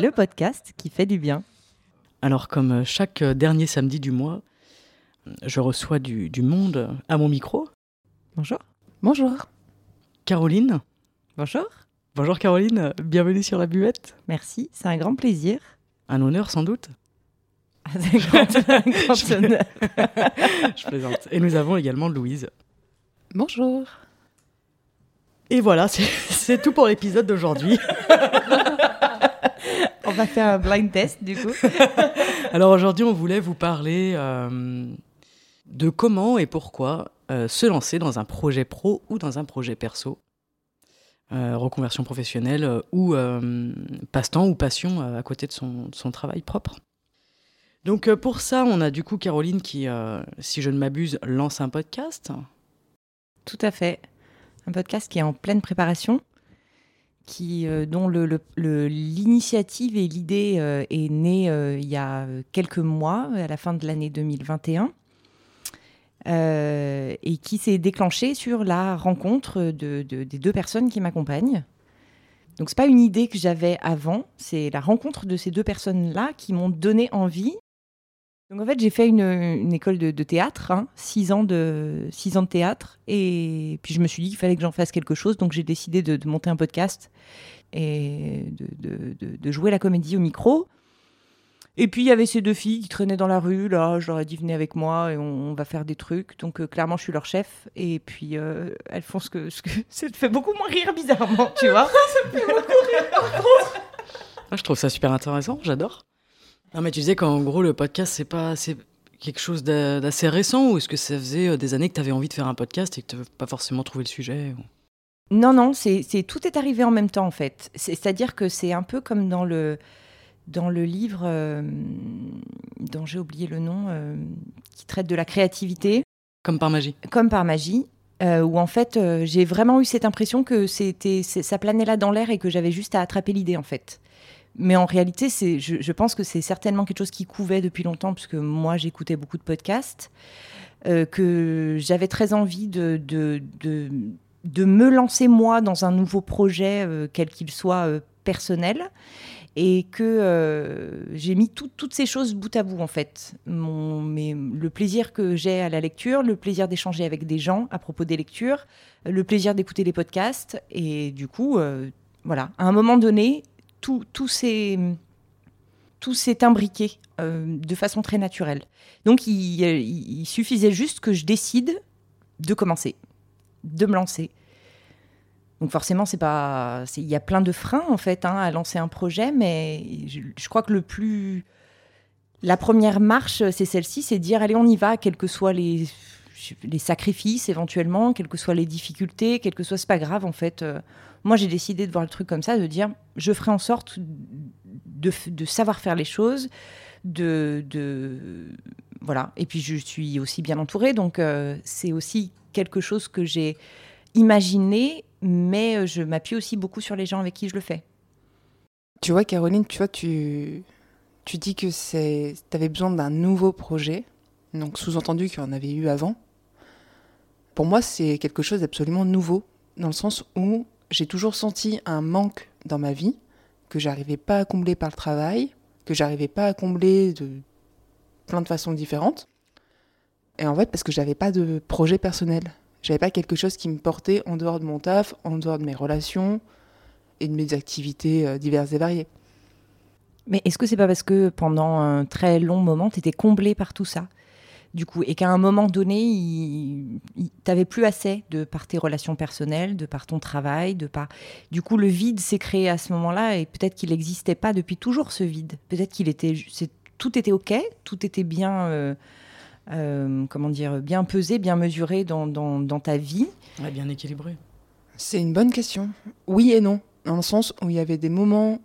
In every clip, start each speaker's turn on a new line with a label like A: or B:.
A: Le podcast qui fait du bien.
B: Alors comme euh, chaque euh, dernier samedi du mois, je reçois du, du monde à mon micro.
A: Bonjour. Bonjour.
B: Caroline.
A: Bonjour.
B: Bonjour Caroline, bienvenue sur la buvette.
A: Merci, c'est un grand plaisir.
B: Un honneur sans doute.
A: C'est un grand, un grand honneur.
B: Je plaisante. Et nous avons également Louise.
C: Bonjour.
B: Et voilà, c'est tout pour l'épisode d'aujourd'hui.
A: Va faire un blind test du coup.
B: Alors aujourd'hui, on voulait vous parler euh, de comment et pourquoi euh, se lancer dans un projet pro ou dans un projet perso. Euh, reconversion professionnelle ou passe-temps ou passion à côté de son, de son travail propre. Donc pour ça, on a du coup Caroline qui, si je ne m'abuse, lance un podcast.
A: Tout à fait. Un podcast qui est en pleine préparation, euh, dont l'initiative et l'idée euh, est née euh, il y a quelques mois, à la fin de l'année 2021, euh, et qui s'est déclenché sur la rencontre de- de- des deux personnes qui m'accompagnent. Donc c'est pas une idée que j'avais avant, c'est la rencontre de ces deux personnes-là qui m'ont donné envie. Donc en fait j'ai fait une, une école de, de théâtre, hein, six ans de six ans de théâtre, et puis je me suis dit qu'il fallait que j'en fasse quelque chose, donc j'ai décidé de, de monter un podcast et de, de- de- de jouer la comédie au micro. Et puis il y avait ces deux filles qui traînaient dans la rue, là, je leur ai dit venez avec moi et on, on va faire des trucs. Donc euh, clairement je suis leur chef, et puis euh, elles font ce que, ce que ça te fait beaucoup moins rire bizarrement, tu vois.
B: Ah, je trouve ça super intéressant, j'adore. Non mais tu disais qu'en gros le podcast c'est pas c'est quelque chose d'a- d'assez récent ou est-ce que ça faisait euh, des années que tu avais envie de faire un podcast et que tu n'avais pas forcément trouvé le sujet ou-
A: Non, non, c'est tout est arrivé en même temps en fait. C'est- C'est-à-dire que c'est un peu comme dans le dans le livre euh, dont j'ai oublié le nom, euh, qui traite de la créativité,
B: Comme par magie.
A: comme par magie, euh, où en fait j'ai vraiment eu cette impression que c'était ça planait là dans l'air et que j'avais juste à attraper l'idée en fait. Mais en réalité, c'est, je, pense que c'est certainement quelque chose qui couvait depuis longtemps, puisque moi j'écoutais beaucoup de podcasts, euh, que j'avais très envie de, de, de, me lancer moi dans un nouveau projet, euh, quel qu'il soit euh, personnel, et que j'ai mis tout- toutes ces choses bout à bout en fait. Mon, mais, le plaisir que j'ai à la lecture, le plaisir d'échanger avec des gens à propos des lectures, le plaisir d'écouter les podcasts, et du coup, voilà, à un moment donné, tout, tout s'est tout imbriqué euh, de façon très naturelle. Donc il, suffisait juste que je décide de commencer, de me lancer. Donc forcément, c'est pas, il y a plein de freins en fait hein, à lancer un projet, mais je, je crois que le plus, la première marche, c'est celle-ci, c'est dire allez, on y va, quels que soient les les sacrifices éventuellement, quelles que soient les difficultés, quel que soit, c'est pas grave en fait. Euh, moi, j'ai décidé de voir le truc comme ça, de dire je ferai en sorte de, de savoir faire les choses, de, de voilà. Et puis je suis aussi bien entourée, donc euh, c'est aussi quelque chose que j'ai imaginé, mais euh, je m'appuie aussi beaucoup sur les gens avec qui je le fais.
C: Tu vois, Caroline, tu vois, tu, tu dis que c'est, avais besoin d'un nouveau projet, donc sous-entendu qu'il y en avait eu avant. Pour moi, c'est quelque chose d'absolument nouveau, dans le sens où j'ai toujours senti un manque dans ma vie que j'arrivais pas à combler par le travail, que j'arrivais pas à combler de plein de façons différentes. Et en fait, parce que j'avais pas de projet personnel. J'avais pas quelque chose qui me portait en dehors de mon taf, en dehors de mes relations et de mes activités euh, diverses et variées.
A: Mais est-ce que c'est pas parce que pendant un très long moment, tu étais comblé par tout ça? Du coup, et qu'à un moment donné, il, il- t'avais plus assez de par tes relations personnelles, de par ton travail, de par. Du coup, le vide s'est créé à ce moment-là, et peut-être qu'il n'existait pas depuis toujours ce vide. Peut-être qu'il était, c'est- tout était ok, tout était bien euh, euh, comment dire, bien pesé, bien mesuré dans, dans, ta vie.
B: bien équilibré.
C: C'est une bonne question. Oui et non, dans le sens où il y avait des moments,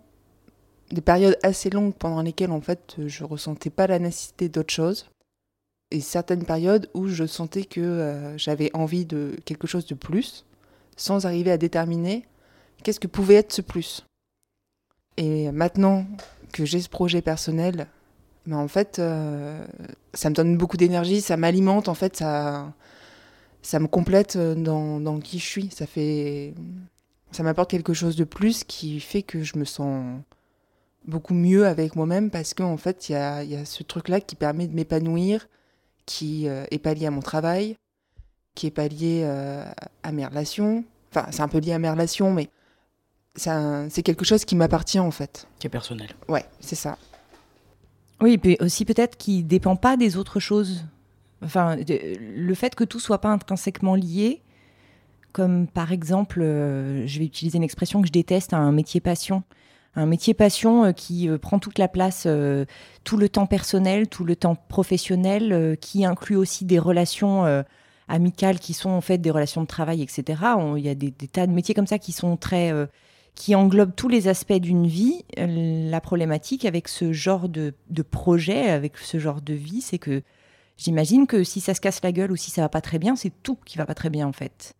C: des périodes assez longues pendant lesquelles en fait je ressentais pas la nécessité d'autre chose, et certaines périodes où je sentais que euh, j'avais envie de quelque chose de plus, sans arriver à déterminer qu'est-ce que pouvait être ce plus. Et maintenant que j'ai ce projet personnel mais en fait, euh, ça me donne beaucoup d'énergie, ça m'alimente, en fait, ça, ça me complète euh, dans, dans, qui je suis. Ça fait, ça m'apporte quelque chose de plus qui fait que je me sens beaucoup mieux avec moi-même parce qu'en fait, il y a, y a, ce truc-là qui permet de m'épanouir, qui euh, est pas lié à mon travail, qui est pas lié à mes relations. Enfin, c'est un peu lié à mes relations, mais c'est quelque chose qui m'appartient en fait.
B: Qui est personnel.
C: Ouais, c'est ça.
A: Oui, et aussi peut-être qui dépend pas des autres choses. Enfin, le fait que tout soit pas intrinsèquement lié, comme par exemple, euh, je vais utiliser une expression que je déteste, un métier passion. Un métier passion euh, qui euh, prend toute la place, tout le temps personnel, tout le temps professionnel, qui inclut aussi des relations amicales qui sont en fait des relations de travail, etc. Il y a des, tas de métiers comme ça qui sont très qui englobe tous les aspects d'une vie. Euh, la problématique avec ce genre de, projet, avec ce genre de vie, c'est que j'imagine que si ça se casse la gueule ou si ça va pas très bien, c'est tout qui va pas très bien en fait.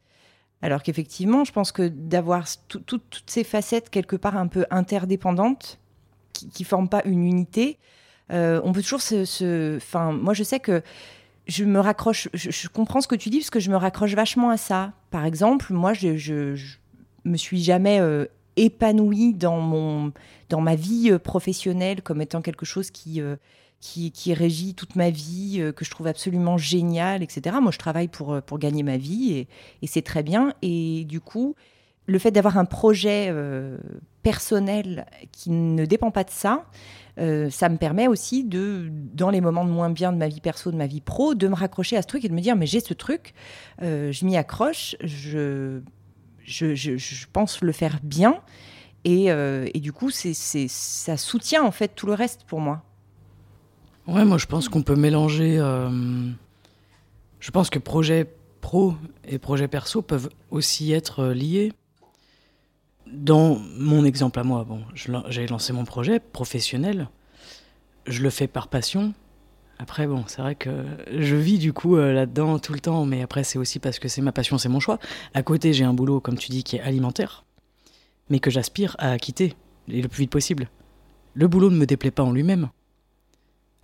A: Alors qu'effectivement, je pense que d'avoir toutes ces facettes quelque part un peu interdépendantes, qui, ne forment pas une unité, euh, on peut toujours se, Enfin, moi je sais que je me raccroche, je, comprends ce que tu dis parce que je me raccroche vachement à ça. Par exemple, moi je, je, me suis jamais euh, épanouie dans, mon, dans ma vie euh, professionnelle comme étant quelque chose qui, euh, qui, régit toute ma vie, euh, que je trouve absolument génial, etc. Moi, je travaille pour, pour gagner ma vie et, et c'est très bien. Et du coup, le fait d'avoir un projet personnel qui ne dépend pas de ça, ça me permet aussi de, dans les moments de moins bien de ma vie perso, de ma vie pro, de me raccrocher à ce truc et de me dire mais j'ai ce truc, je m'y accroche, je je, pense le faire bien. Et, euh, du coup, c'est, ça soutient en fait tout le reste pour moi.
B: Ouais, moi je pense qu'on peut mélanger. Euh, je pense que projet pro et projet perso peuvent aussi être euh, liés. Dans mon exemple à moi, bon, j'ai lancé mon projet professionnel. Je le fais par passion, après, bon, c'est vrai que je vis du coup euh, là-dedans tout le temps, mais après, c'est aussi parce que c'est ma passion, c'est mon choix. À côté, j'ai un boulot, comme tu dis, qui est alimentaire, mais que j'aspire à quitter le plus vite possible. Le boulot ne me déplaît pas en lui-même.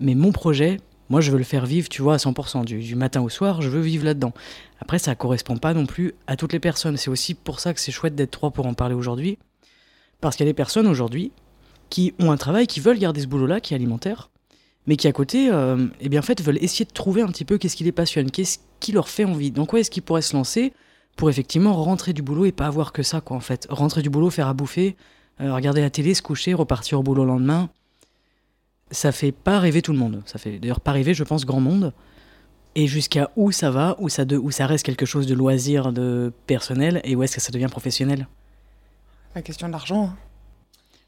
B: Mais mon projet, moi, je veux le faire vivre, tu vois, à 100%. Du, matin au soir, je veux vivre là-dedans. Après, ça correspond pas non plus à toutes les personnes. C'est aussi pour ça que c'est chouette d'être trois pour en parler aujourd'hui. Parce qu'il y a des personnes aujourd'hui qui ont un travail, qui veulent garder ce boulot-là, qui est alimentaire, mais qui à côté, euh, eh bien en fait, veulent essayer de trouver un petit peu qu'est-ce qui les passionne, qu'est-ce qui leur fait envie. Donc quoi est-ce qu'ils pourraient se lancer pour effectivement rentrer du boulot et pas avoir que ça, quoi, en fait. Rentrer du boulot, faire à bouffer, euh, regarder la télé, se coucher, repartir au boulot le lendemain. Ça fait pas rêver tout le monde. Ça fait d'ailleurs pas rêver, je pense, grand monde. Et jusqu'à où ça va, où ça, de, où ça reste quelque chose de loisir, de personnel, et où est-ce que ça devient professionnel?
C: La question de l'argent. Hein.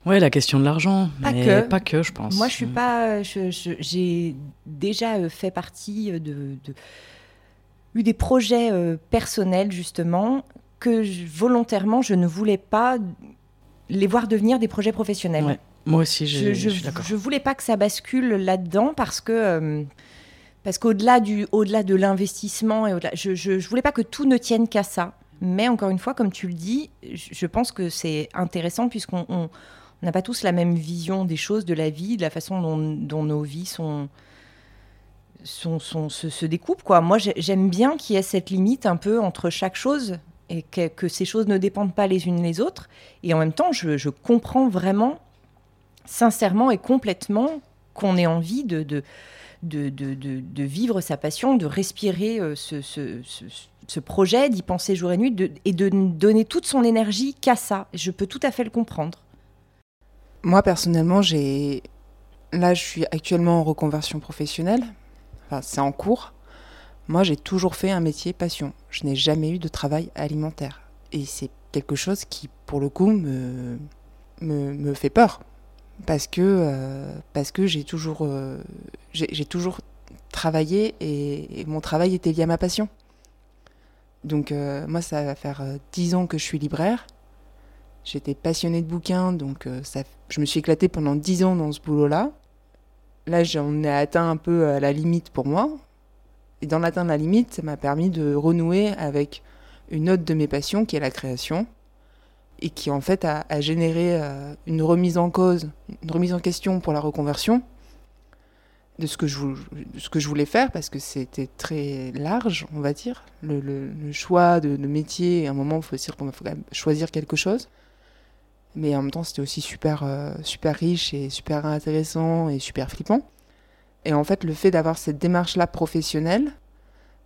B: Ouais, la question de l'argent,
A: pas
B: mais
A: que.
B: pas que, je pense.
A: Moi, je suis pas. J'ai déjà euh, fait partie de, eu des projets euh, personnels justement que volontairement je ne voulais pas les voir devenir des projets professionnels.
B: Ouais. Moi aussi, je,
A: je, je, voulais pas que ça bascule là-dedans parce que euh, parce qu'au-delà du au-delà de l'investissement et au-delà, je, je voulais pas que tout ne tienne qu'à ça. Mais encore une fois, comme tu le dis, je pense que c'est intéressant puisqu'on on n'a pas tous la même vision des choses, de la vie, de la façon dont, nos vies sont, sont, se, découpent. Quoi. Moi, j'aime bien qu'il y ait cette limite un peu entre chaque chose et que, ces choses ne dépendent pas les unes les autres. Et en même temps, je, comprends vraiment, sincèrement et complètement, qu'on ait envie de, vivre sa passion, de respirer euh, ce, projet, d'y penser jour et nuit, et de donner toute son énergie qu'à ça. Je peux tout à fait le comprendre.
C: Moi, personnellement, j'ai. Là, je suis actuellement en reconversion professionnelle. Enfin, c'est en cours. Moi, j'ai toujours fait un métier passion. Je n'ai jamais eu de travail alimentaire. Et c'est quelque chose qui, pour le coup, me, fait peur. Parce que, euh, que j'ai toujours, euh, toujours travailler et, mon travail était lié à ma passion. Donc euh, moi, ça va faire dix ans que je suis libraire. J'étais passionnée de bouquins, donc ça, je me suis éclatée pendant dix ans dans ce boulot-là. Là, j'en ai atteint un peu la limite pour moi. Et dans l'atteindre la limite, ça m'a permis de renouer avec une autre de mes passions qui est la création et qui en fait a, généré euh, une remise en cause, une remise en question pour la reconversion de ce que je, voulais faire parce que c'était très large, on va dire. Le, choix de, métier, à un moment, il faut, faut choisir quelque chose. Mais en même temps, c'était aussi super, euh, super riche et super intéressant et super flippant. Et en fait, le fait d'avoir cette démarche-là professionnelle,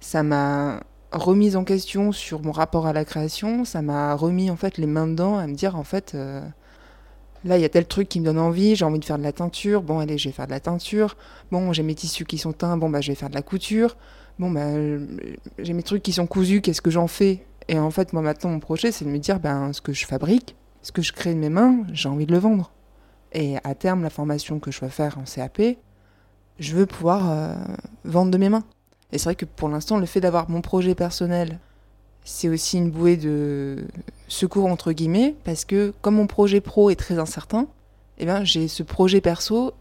C: ça m'a remise en question sur mon rapport à la création, ça m'a remis en fait les mains dedans à me dire en fait euh, là il y a tel truc qui me donne envie, j'ai envie de faire de la teinture, bon allez je vais faire de la teinture, bon j'ai mes tissus qui sont teints, bon bah je vais faire de la couture, bon bah j'ai mes trucs qui sont cousus, qu'est-ce que j'en fais? Et en fait moi maintenant mon projet c'est de me dire ben ce que je fabrique, ce que je crée de mes mains, j'ai envie de le vendre. Et à terme la formation que je vais faire en CAP, je veux pouvoir euh, vendre de mes mains. Et c'est vrai que pour l'instant, le fait d'avoir mon projet personnel, c'est aussi une bouée de secours entre guillemets, parce que comme mon projet pro est très incertain, eh ben, j'ai ce projet perso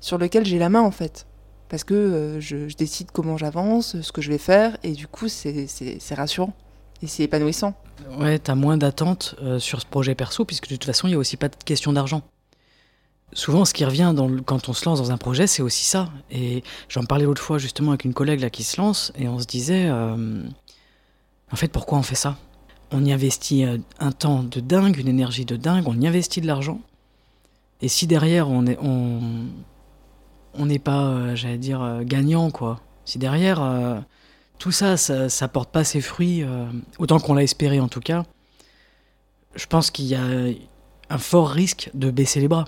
C: sur lequel j'ai la main en fait. Parce que euh, je, décide comment j'avance, ce que je vais faire, et du coup c'est rassurant. Et c'est épanouissant.
B: Ouais, t'as moins d'attentes euh, sur ce projet perso, puisque de toute façon, il n'y a aussi pas de question d'argent. Souvent, ce qui revient quand on se lance dans un projet, c'est aussi ça. Et j'en parlais l'autre fois justement avec une collègue là qui se lance, et on se disait, euh, en fait, pourquoi on fait ça? On y investit euh, un temps de dingue, une énergie de dingue, on y investit de l'argent. Et si derrière on est, on, n'est pas, euh, j'allais dire, gagnant, quoi. Si derrière tout ça, ça, ça porte pas ses fruits, autant qu'on l'a espéré en tout cas, je pense qu'il y a un fort risque de baisser les bras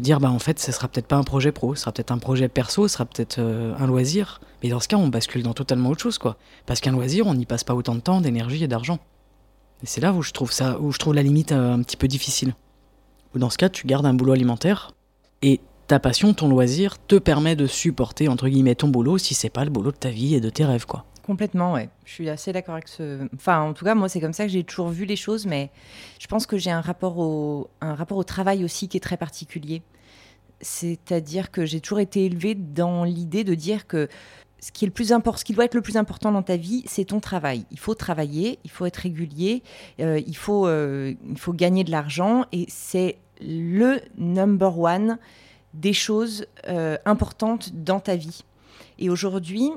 B: dire bah en fait ce sera peut-être pas un projet pro, ce sera peut-être un projet perso, ce sera peut-être euh, un loisir. Mais dans ce cas, on bascule dans totalement autre chose quoi. Parce qu'un loisir, on n'y passe pas autant de temps, d'énergie et d'argent. Et c'est là où je trouve ça, où je la limite euh, un petit peu difficile. Ou dans ce cas, tu gardes un boulot alimentaire et ta passion, ton loisir, te permet de supporter entre guillemets ton boulot si c'est pas le boulot de ta vie et de tes rêves quoi.
A: Complètement, ouais. Je suis assez d'accord avec ce. Enfin, en tout cas, moi, c'est comme ça que j'ai toujours vu les choses, mais je pense que j'ai un rapport au un rapport au travail aussi qui est très particulier. C'est-à-dire que j'ai toujours été élevée dans l'idée de dire que ce qui est le plus important, ce qui doit être le plus important dans ta vie, c'est ton travail. Il faut travailler, il faut être régulier, euh, il faut euh, il faut gagner de l'argent et c'est le number one des choses euh, importantes dans ta vie. Et aujourd'hui,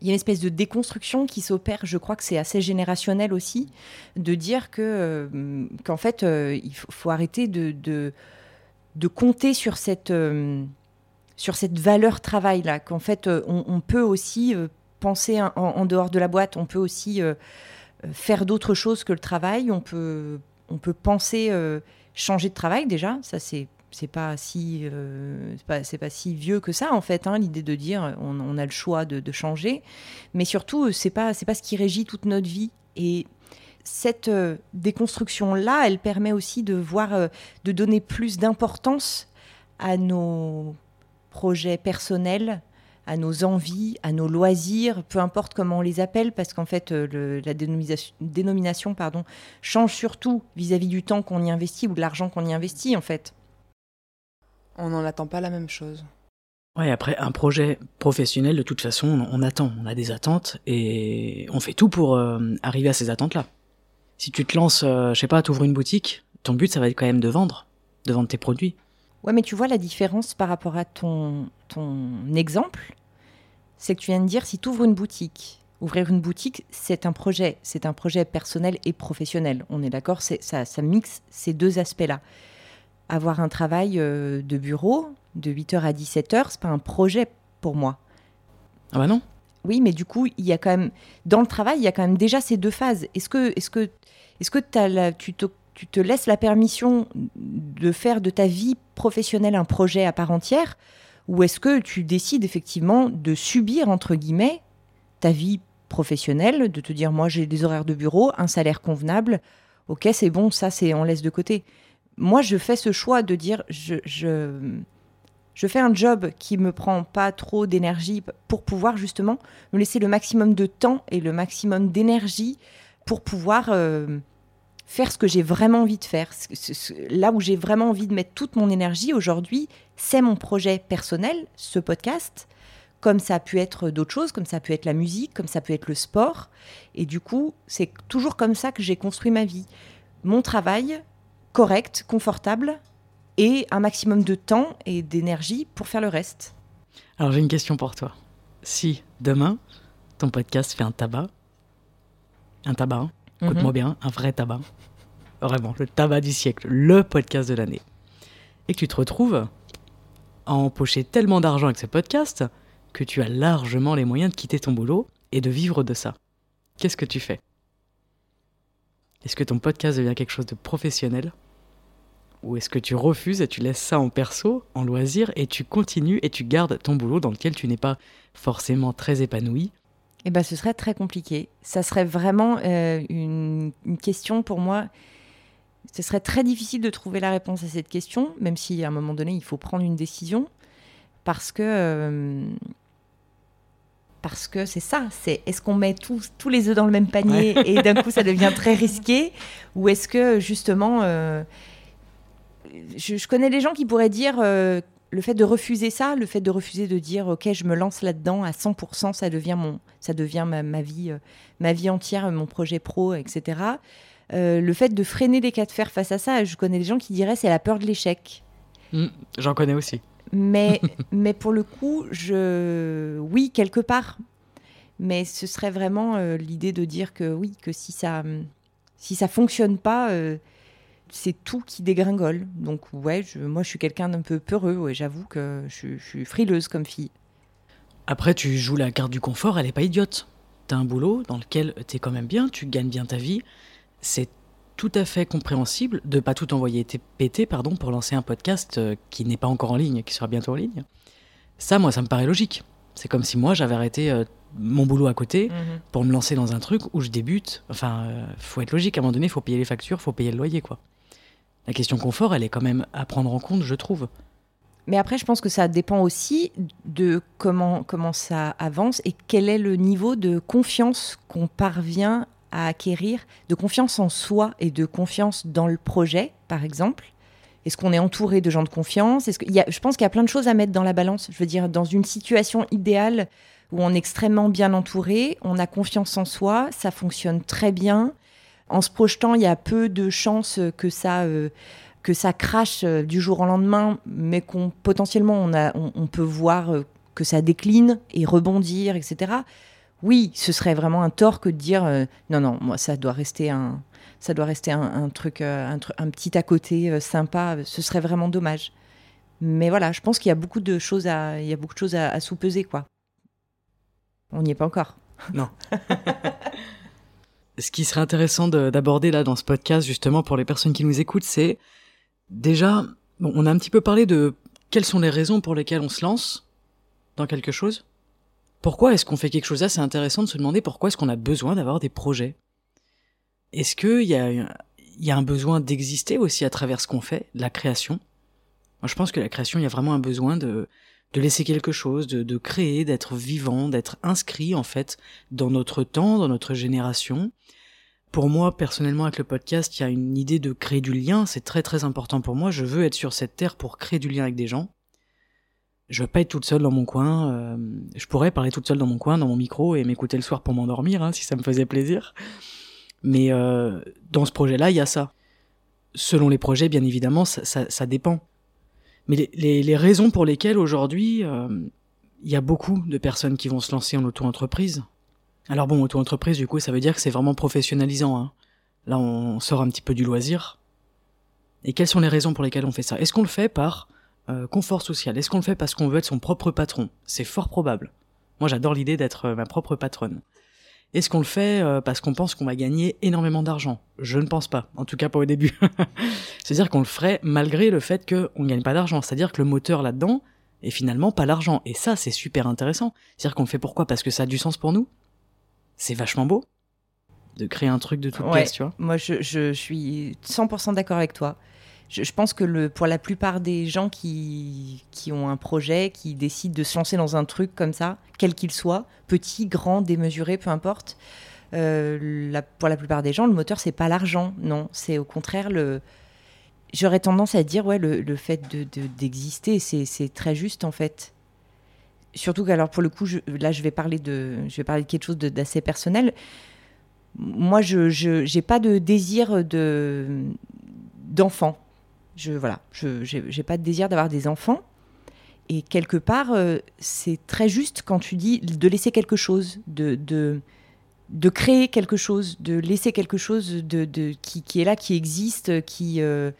A: il y a une espèce de déconstruction qui s'opère, je crois que c'est assez générationnel aussi, de dire que euh, qu'en fait, euh, il faut, arrêter de, de, compter sur cette, euh, sur cette valeur travail là, qu'en fait, on, peut aussi penser en, dehors de la boîte, on peut aussi faire d'autres choses que le travail, on peut, on peut penser changer de travail déjà, ça c'est c'est pas si euh, c'est pas, si vieux que ça en fait hein, l'idée de dire on, a le choix de, changer. Mais surtout c'est pas c'est pas ce qui régit toute notre vie. Et cette euh, déconstruction là elle permet aussi de voir euh, de donner plus d'importance à nos projets personnels à nos envies, à nos loisirs, peu importe comment on les appelle, parce qu'en fait, la dénomination, pardon, change surtout vis-à-vis -vis du temps qu'on y investit ou de l'argent qu'on y investit, en fait
C: on n'en attend pas la même chose.
B: Ouais, après, un projet professionnel, de toute façon, on, attend, on a des attentes et on fait tout pour euh, arriver à ces attentes-là. Si tu te lances, euh, je sais pas, t'ouvres une boutique, ton but, ça va être quand même de vendre, de vendre tes produits.
A: Ouais, mais tu vois la différence par rapport à ton, ton exemple, c'est que tu viens de dire si tu ouvres une boutique, ouvrir une boutique, c'est un projet, c'est un projet personnel et professionnel. On est d'accord, ça, ça mixe ces deux aspects-là avoir un travail euh, de bureau de 8h à 17h, c'est pas un projet pour moi.
B: Ah bah non.
A: Oui, mais du coup, il y a quand même dans le travail, il y a quand même déjà ces deux phases. Est-ce que est-ce que est-ce que tu te tu te laisses la permission de faire de ta vie professionnelle un projet à part entière ou est-ce que tu décides effectivement de subir entre guillemets ta vie professionnelle, de te dire moi j'ai des horaires de bureau, un salaire convenable, ok c'est bon, ça c'est on laisse de côté moi, je fais ce choix de dire je, je, Je fais un job qui me prend pas trop d'énergie pour pouvoir justement me laisser le maximum de temps et le maximum d'énergie pour pouvoir euh, faire ce que j'ai vraiment envie de faire. Là où j'ai vraiment envie de mettre toute mon énergie aujourd'hui, c'est mon projet personnel, ce podcast, comme ça a pu être d'autres choses, comme ça a pu être la musique, comme ça peut être le sport. Et du coup, c'est toujours comme ça que j'ai construit ma vie. Mon travail, correct, confortable, et un maximum de temps et d'énergie pour faire le reste.
B: Alors j'ai une question pour toi. Si demain, ton podcast fait un tabac, un tabac, hein, écoute-moi mhm. bien, un vrai tabac, vraiment, le tabac du siècle, le podcast de l'année, et que tu te retrouves à empocher tellement d'argent avec ce podcast que tu as largement les moyens de quitter ton boulot et de vivre de ça. Qu'est-ce que tu fais? Est-ce que ton podcast devient quelque chose de professionnel? Ou est-ce que tu refuses et tu laisses ça en perso, en loisir, et tu continues et tu gardes ton boulot dans lequel tu n'es pas forcément très épanoui
A: Eh bien, ce serait très compliqué. Ça serait vraiment euh, une, question pour moi. Ce serait très difficile de trouver la réponse à cette question, même si à un moment donné, il faut prendre une décision. Parce que. Euh, parce que c'est ça, c'est est-ce qu'on met tous, tous les œufs dans le même panier et d'un coup ça devient très risqué, ou est-ce que justement euh, je, connais des gens qui pourraient dire euh, le fait de refuser ça, le fait de refuser de dire ok je me lance là-dedans à 100%, ça devient mon, ça devient ma, vie, euh, ma vie entière, mon projet pro, etc. Euh, le fait de freiner les cas de fer face à ça, je connais des gens qui diraient c'est la peur de l'échec.
B: Mmh, j'en connais aussi.
A: Mais, mais pour le coup, je, oui quelque part, mais ce serait vraiment l'idée de dire que oui que si ça, si ça fonctionne pas c'est tout qui dégringole. Donc ouais, moi je suis quelqu'un d'un peu peureux, ouais, j'avoue que je, suis frileuse comme fille.
B: Après, tu joues la carte du confort, elle est pas idiote. T'as un boulot dans lequel t'es quand même bien, tu gagnes bien ta vie. C'est tout à fait compréhensible de pas tout envoyer péter pardon, pour lancer un podcast euh, qui n'est pas encore en ligne, qui sera bientôt en ligne. Ça, moi, ça me paraît logique. C'est comme si moi, j'avais arrêté euh, mon boulot à côté mhm. pour me lancer dans un truc où je débute. Enfin, euh, faut être logique. À un moment donné, il faut payer les factures, faut payer le loyer, quoi la question confort, elle est quand même à prendre en compte, je trouve.
A: Mais après, je pense que ça dépend aussi de comment, comment ça avance et quel est le niveau de confiance qu'on parvient à acquérir, de confiance en soi et de confiance dans le projet, par exemple. Est-ce qu'on est entouré de gens de confiance? Est-ce y a, Je pense qu'il y a plein de choses à mettre dans la balance. Je veux dire, dans une situation idéale où on est extrêmement bien entouré, on a confiance en soi, ça fonctionne très bien, en se projetant, il y a peu de chances que ça, euh, que ça crache euh, du jour au lendemain, mais qu'on potentiellement on, a, on, peut voir euh, que ça décline et rebondir, etc. Oui, ce serait vraiment un tort que de dire non, non, moi ça doit rester un, ça doit rester un, truc, un, petit à côté sympa. Ce serait vraiment dommage. Mais voilà, je pense qu'il y a beaucoup de choses à, il y a beaucoup de choses à, à sous-peser, quoi. On n'y est pas encore.
B: Non. ce qui serait intéressant d'aborder là dans ce podcast, justement, pour les personnes qui nous écoutent, c'est déjà, bon, on a un petit peu parlé de quelles sont les raisons pour lesquelles on se lance dans quelque chose. Pourquoi est-ce qu'on fait quelque chose là C'est intéressant de se demander pourquoi est-ce qu'on a besoin d'avoir des projets? Est-ce qu'il y a, un besoin d'exister aussi à travers ce qu'on fait, la création? Moi, je pense que la création, il y a vraiment un besoin de, de laisser quelque chose, de, créer, d'être vivant, d'être inscrit en fait dans notre temps, dans notre génération. Pour moi, personnellement, avec le podcast, il y a une idée de créer du lien. C'est très très important pour moi. Je veux être sur cette terre pour créer du lien avec des gens. Je veux pas être toute seule dans mon coin. Euh, je pourrais parler toute seule dans mon coin, dans mon micro, et m'écouter le soir pour m'endormir, hein, si ça me faisait plaisir. Mais euh, dans ce projet-là, il y a ça. Selon les projets, bien évidemment, ça dépend. Mais les, les, raisons pour lesquelles aujourd'hui, euh, il y a beaucoup de personnes qui vont se lancer en auto-entreprise, alors bon, auto-entreprise, du coup, ça veut dire que c'est vraiment professionnalisant. Hein. Là, on sort un petit peu du loisir. Et quelles sont les raisons pour lesquelles on fait ça? Est-ce qu'on le fait par euh, confort social? Est-ce qu'on le fait parce qu'on veut être son propre patron? C'est fort probable. Moi, j'adore l'idée d'être euh, ma propre patronne. Est-ce qu'on le fait euh, parce qu'on pense qu'on va gagner énormément d'argent? Je ne pense pas, en tout cas pas au début. C'est-à-dire qu'on le ferait malgré le fait qu'on ne gagne pas d'argent. C'est-à-dire que le moteur là-dedans est finalement pas l'argent. Et ça, c'est super intéressant. C'est-à-dire qu'on le fait pourquoi? Parce que ça a du sens pour nous c'est vachement beau de créer un truc de toute pièce, tu vois.
A: Moi, je, je, suis 100% d'accord avec toi. Je, pense que pour la plupart des gens qui, qui ont un projet, qui décident de se lancer dans un truc comme ça, quel qu'il soit, petit, grand, démesuré, peu importe, euh, pour la plupart des gens, le moteur, c'est pas l'argent, non, c'est au contraire le. J'aurais tendance à dire, ouais, le, le fait d'exister, de, c'est très juste en fait. Surtout qu'alors pour le coup, là, je vais parler de, je vais parler de quelque chose d'assez personnel. Moi, je n'ai pas de désir de d'enfant. Je voilà, je n'ai pas de désir d'avoir des enfants. Et quelque part, euh, c'est très juste quand tu dis de laisser quelque chose, de, de, de créer quelque chose, de laisser quelque chose de, de qui, qui, est là, qui existe, qui. Euh,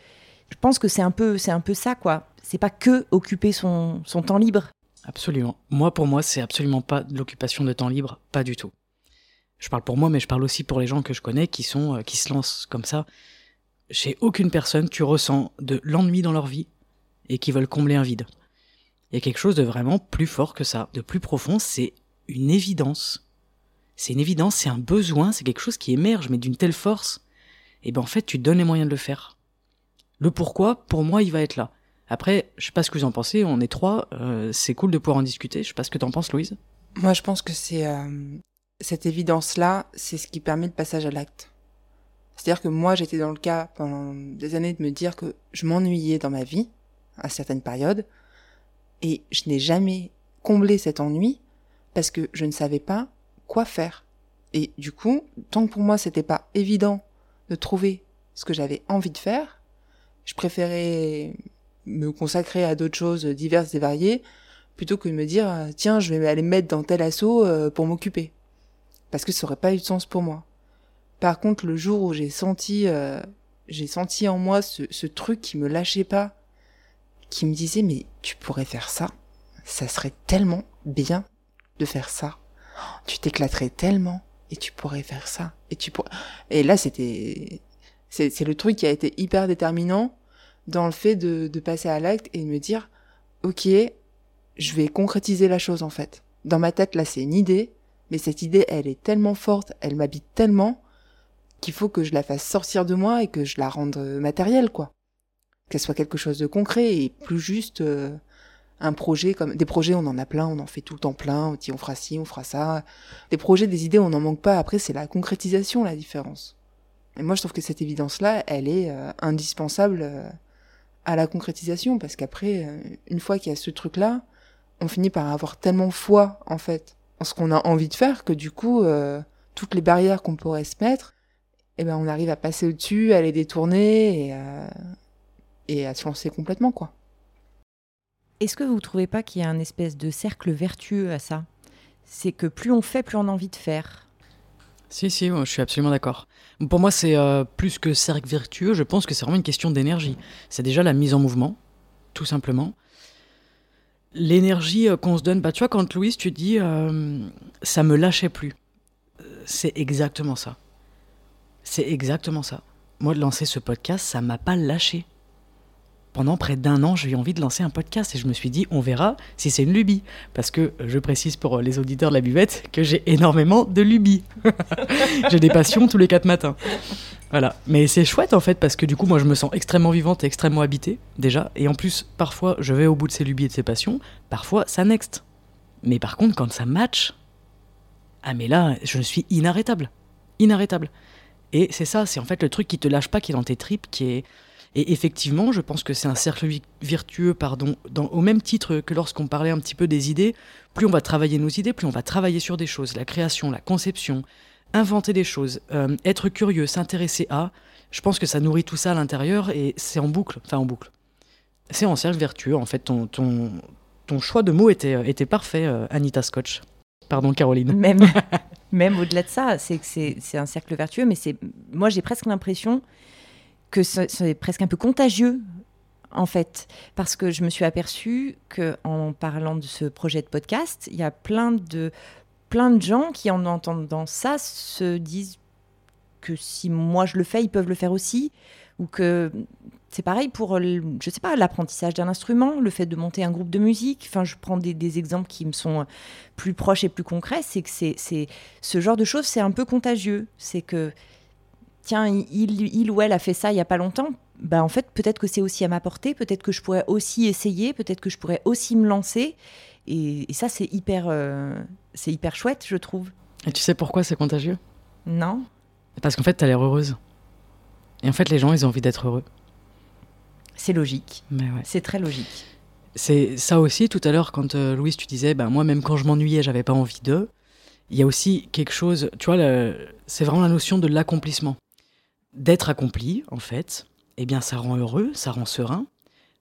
A: je pense que c'est un peu, c'est un peu ça, quoi. C'est pas que occuper son, son temps libre.
B: Absolument. Moi, pour moi, c'est absolument pas de l'occupation de temps libre, pas du tout. Je parle pour moi, mais je parle aussi pour les gens que je connais qui sont, euh, qui se lancent comme ça chez aucune personne tu ressens de l'ennui dans leur vie et qui veulent combler un vide. Il y a quelque chose de vraiment plus fort que ça, de plus profond, c'est une évidence. C'est une évidence, c'est un besoin, c'est quelque chose qui émerge, mais d'une telle force, et ben en fait tu donnes les moyens de le faire. Le pourquoi, pour moi, il va être là. Après, je sais pas ce que vous en pensez, on est trois, euh, c'est cool de pouvoir en discuter. Je sais pas ce que t'en penses, Louise.
C: Moi, je pense que c'est euh, cette évidence-là, c'est ce qui permet le passage à l'acte. C'est-à-dire que moi, j'étais dans le cas pendant des années de me dire que je m'ennuyais dans ma vie, à certaines périodes, et je n'ai jamais comblé cet ennui parce que je ne savais pas quoi faire. Et du coup, tant que pour moi c'était pas évident de trouver ce que j'avais envie de faire, je préférais me consacrer à d'autres choses diverses et variées plutôt que de me dire tiens je vais aller me mettre dans tel assaut euh, pour m'occuper parce que ça aurait pas eu de sens pour moi. Par contre, le jour où j'ai senti, euh, j'ai senti en moi ce, ce, truc qui me lâchait pas, qui me disait mais tu pourrais faire ça, ça serait tellement bien de faire ça, tu t'éclaterais tellement et tu pourrais faire ça et tu pourrais. Et là, c'était, c'est, le truc qui a été hyper déterminant dans le fait de, de passer à l'acte et de me dire ok, je vais concrétiser la chose en fait. Dans ma tête, là, c'est une idée, mais cette idée, elle est tellement forte, elle m'habite tellement qu'il faut que je la fasse sortir de moi et que je la rende euh, matérielle, quoi. Qu'elle soit quelque chose de concret et plus juste euh, un projet comme des projets, on en a plein, on en fait tout le temps plein. On dit on fera ci, on fera ça. Des projets, des idées, on n'en manque pas. Après, c'est la concrétisation la différence. Et moi, je trouve que cette évidence-là, elle est euh, indispensable à la concrétisation parce qu'après, une fois qu'il y a ce truc-là, on finit par avoir tellement foi en fait en ce qu'on a envie de faire que du coup, toutes les barrières qu'on pourrait se mettre, eh ben on arrive à passer au-dessus, à les détourner et à, et à se lancer complètement quoi.
A: Est-ce que vous ne trouvez pas qu'il y a un espèce de cercle vertueux à ça? C'est que plus on fait, plus on a envie de faire.
B: Si, si, je suis absolument d'accord. Pour moi, c'est euh, plus que cercle vertueux, je pense que c'est vraiment une question d'énergie. C'est déjà la mise en mouvement, tout simplement. L'énergie euh, qu'on se donne, bah, tu vois, quand Louise, tu dis euh, ça me lâchait plus. C'est exactement ça. C'est exactement ça. Moi, de lancer ce podcast, ça m'a pas lâché. Pendant près d'un an, j'ai eu envie de lancer un podcast et je me suis dit, on verra si c'est une lubie. Parce que je précise pour les auditeurs de la buvette que j'ai énormément de lubies. j'ai des passions tous les quatre matins. Voilà. Mais c'est chouette en fait parce que du coup, moi, je me sens extrêmement vivante et extrêmement habitée déjà. Et en plus, parfois, je vais au bout de ces lubies et de ces passions. Parfois, ça next. Mais par contre, quand ça match, ah mais là, je suis inarrêtable. Inarrêtable. Et c'est ça, c'est en fait le truc qui te lâche pas, qui est dans tes tripes, qui est. Et effectivement, je pense que c'est un cercle virtueux, pardon, au même titre que lorsqu'on parlait un petit peu des idées. Plus on va travailler nos idées, plus on va travailler sur des choses, la création, la conception, inventer des choses, euh, être curieux, s'intéresser à. Je pense que ça nourrit tout ça à l'intérieur et c'est en boucle, enfin en boucle. C'est en cercle vertueux, en fait, ton, ton, ton choix de mots était, était parfait, euh, Anita Scotch. Pardon, Caroline.
A: Même, même au-delà de ça, c'est que c'est un cercle vertueux, mais c'est moi j'ai presque l'impression que c'est presque un peu contagieux en fait, parce que je me suis aperçue que en parlant de ce projet de podcast, il y a plein de plein de gens qui en entendant ça se disent que si moi je le fais, ils peuvent le faire aussi, ou que c'est pareil pour, je sais pas, l'apprentissage d'un instrument, le fait de monter un groupe de musique. Enfin, je prends des, exemples qui me sont plus proches et plus concrets. C'est que c'est ce genre de choses, c'est un peu contagieux. C'est que, tiens, il, il, ou elle a fait ça il y a pas longtemps. bah en fait, peut-être que c'est aussi à ma portée, peut-être que je pourrais aussi essayer, peut-être que je pourrais aussi me lancer. Et, ça, c'est hyper, euh, c'est hyper chouette, je trouve.
B: Et tu sais pourquoi c'est contagieux?
A: Non.
B: Parce qu'en fait, tu as l'air heureuse. Et en fait, les gens, ils ont envie d'être heureux.
A: C'est logique.
B: Ouais.
A: C'est très logique.
B: C'est ça aussi, tout à l'heure, quand euh, Louise, tu disais, ben, moi, même quand je m'ennuyais, j'avais pas envie d'eux. Il y a aussi quelque chose, tu vois, c'est vraiment la notion de l'accomplissement. D'être accompli, en fait, eh bien, ça rend heureux, ça rend serein.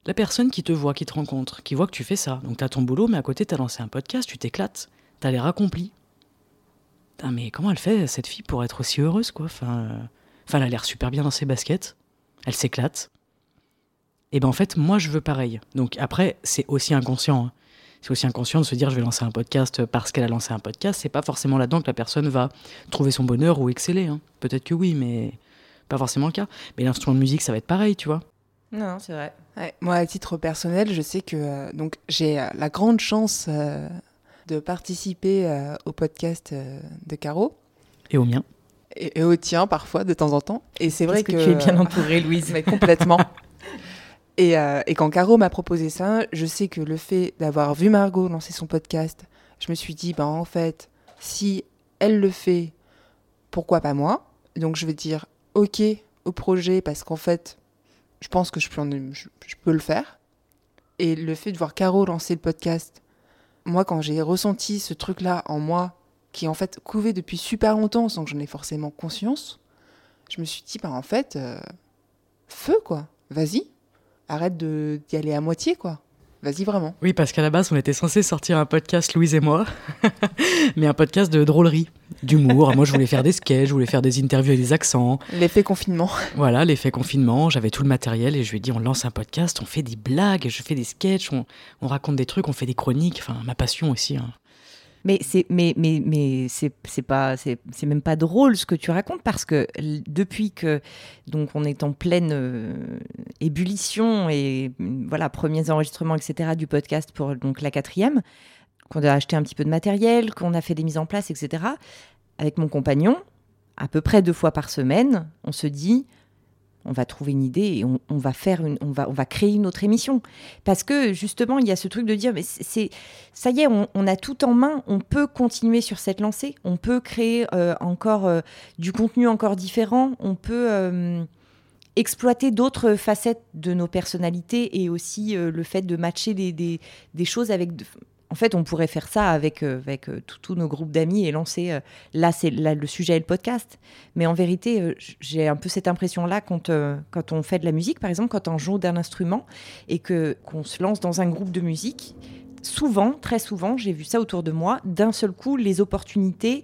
B: La personne qui te voit, qui te rencontre, qui voit que tu fais ça. Donc, tu as ton boulot, mais à côté, tu as lancé un podcast, tu t'éclates, tu as l'air accompli. mais comment elle fait, cette fille, pour être aussi heureuse, quoi? Enfin, euh, enfin, elle a l'air super bien dans ses baskets, elle s'éclate. Et ben en fait, moi, je veux pareil. Donc, après, c'est aussi inconscient. Hein. C'est aussi inconscient de se dire je vais lancer un podcast parce qu'elle a lancé un podcast. C'est pas forcément là-dedans que la personne va trouver son bonheur ou exceller. Hein. Peut-être que oui, mais pas forcément le cas. Mais l'instrument de musique, ça va être pareil, tu vois.
A: Non, c'est vrai.
C: moi, à titre personnel, je sais que euh, donc j'ai euh, la grande chance euh, de participer au podcast de Caro.
B: Et au mien.
C: Et, au tien, parfois, de temps en temps. Et c'est vrai
A: que, que, tu es bien entourée, Louise.
C: Mais complètement. Et, et, quand Caro m'a proposé ça, je sais que le fait d'avoir vu Margot lancer son podcast, je me suis dit, ben en fait, si elle le fait, pourquoi pas moi? Donc je vais dire, OK au projet parce qu'en fait, je pense que je peux, le faire. Et le fait de voir Caro lancer le podcast, moi, quand j'ai ressenti ce truc-là en moi, qui en fait couvé depuis super longtemps sans que j'en ai forcément conscience, je me suis dit, bah en fait, euh, feu quoi, vas-y, arrête d'y aller à moitié quoi. Vas-y vraiment.
B: Oui, parce qu'à la base, on était censé sortir un podcast, Louise et moi, mais un podcast de drôlerie, d'humour. moi, je voulais faire des sketchs, je voulais faire des interviews avec des accents.
C: L'effet confinement.
B: Voilà, l'effet confinement. J'avais tout le matériel et je lui ai dit on lance un podcast, on fait des blagues, je fais des sketchs, on, on raconte des trucs, on fait des chroniques. Enfin, ma passion aussi. Hein.
A: Mais c'est mais mais mais c'est pas c'est même pas drôle ce que tu racontes parce que depuis que donc on est en pleine euh, ébullition et voilà premiers enregistrements etc du podcast pour donc la quatrième qu'on a acheté un petit peu de matériel qu'on a fait des mises en place etc avec mon compagnon à peu près deux fois par semaine on se dit on va trouver une idée et on, va faire une, on va, créer une autre émission. Parce que justement, il y a ce truc de dire, mais c'est, ça y est, on, a tout en main, on peut continuer sur cette lancée, on peut créer euh, encore euh, du contenu encore différent, on peut euh, exploiter d'autres facettes de nos personnalités et aussi le fait de matcher des, des choses avec en fait, on pourrait faire ça avec, euh, avec euh, tous nos groupes d'amis et lancer. Euh, là, c'est le sujet et le podcast. Mais en vérité, j'ai un peu cette impression-là quand, quand on fait de la musique, par exemple, quand on joue d'un instrument et que qu'on se lance dans un groupe de musique. Souvent, très souvent, j'ai vu ça autour de moi. D'un seul coup, les opportunités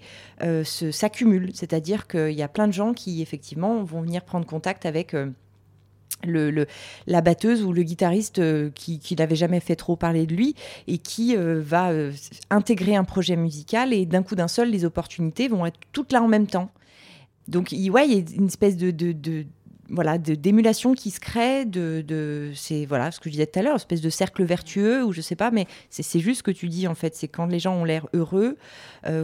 A: s'accumulent. C'est-à-dire qu'il y a plein de gens qui, effectivement, vont venir prendre contact avec le, la batteuse ou le guitariste euh, qui, n'avait jamais fait trop parler de lui et qui euh, va euh, intégrer un projet musical et d'un coup d'un seul, les opportunités vont être toutes là en même temps. Donc, il, ouais, il y a une espèce de, de, voilà, d'émulation qui se crée, de, c'est voilà ce que je disais tout à l'heure, une espèce de cercle vertueux ou je sais pas, mais c'est juste ce que tu dis en fait, c'est quand les gens ont l'air heureux,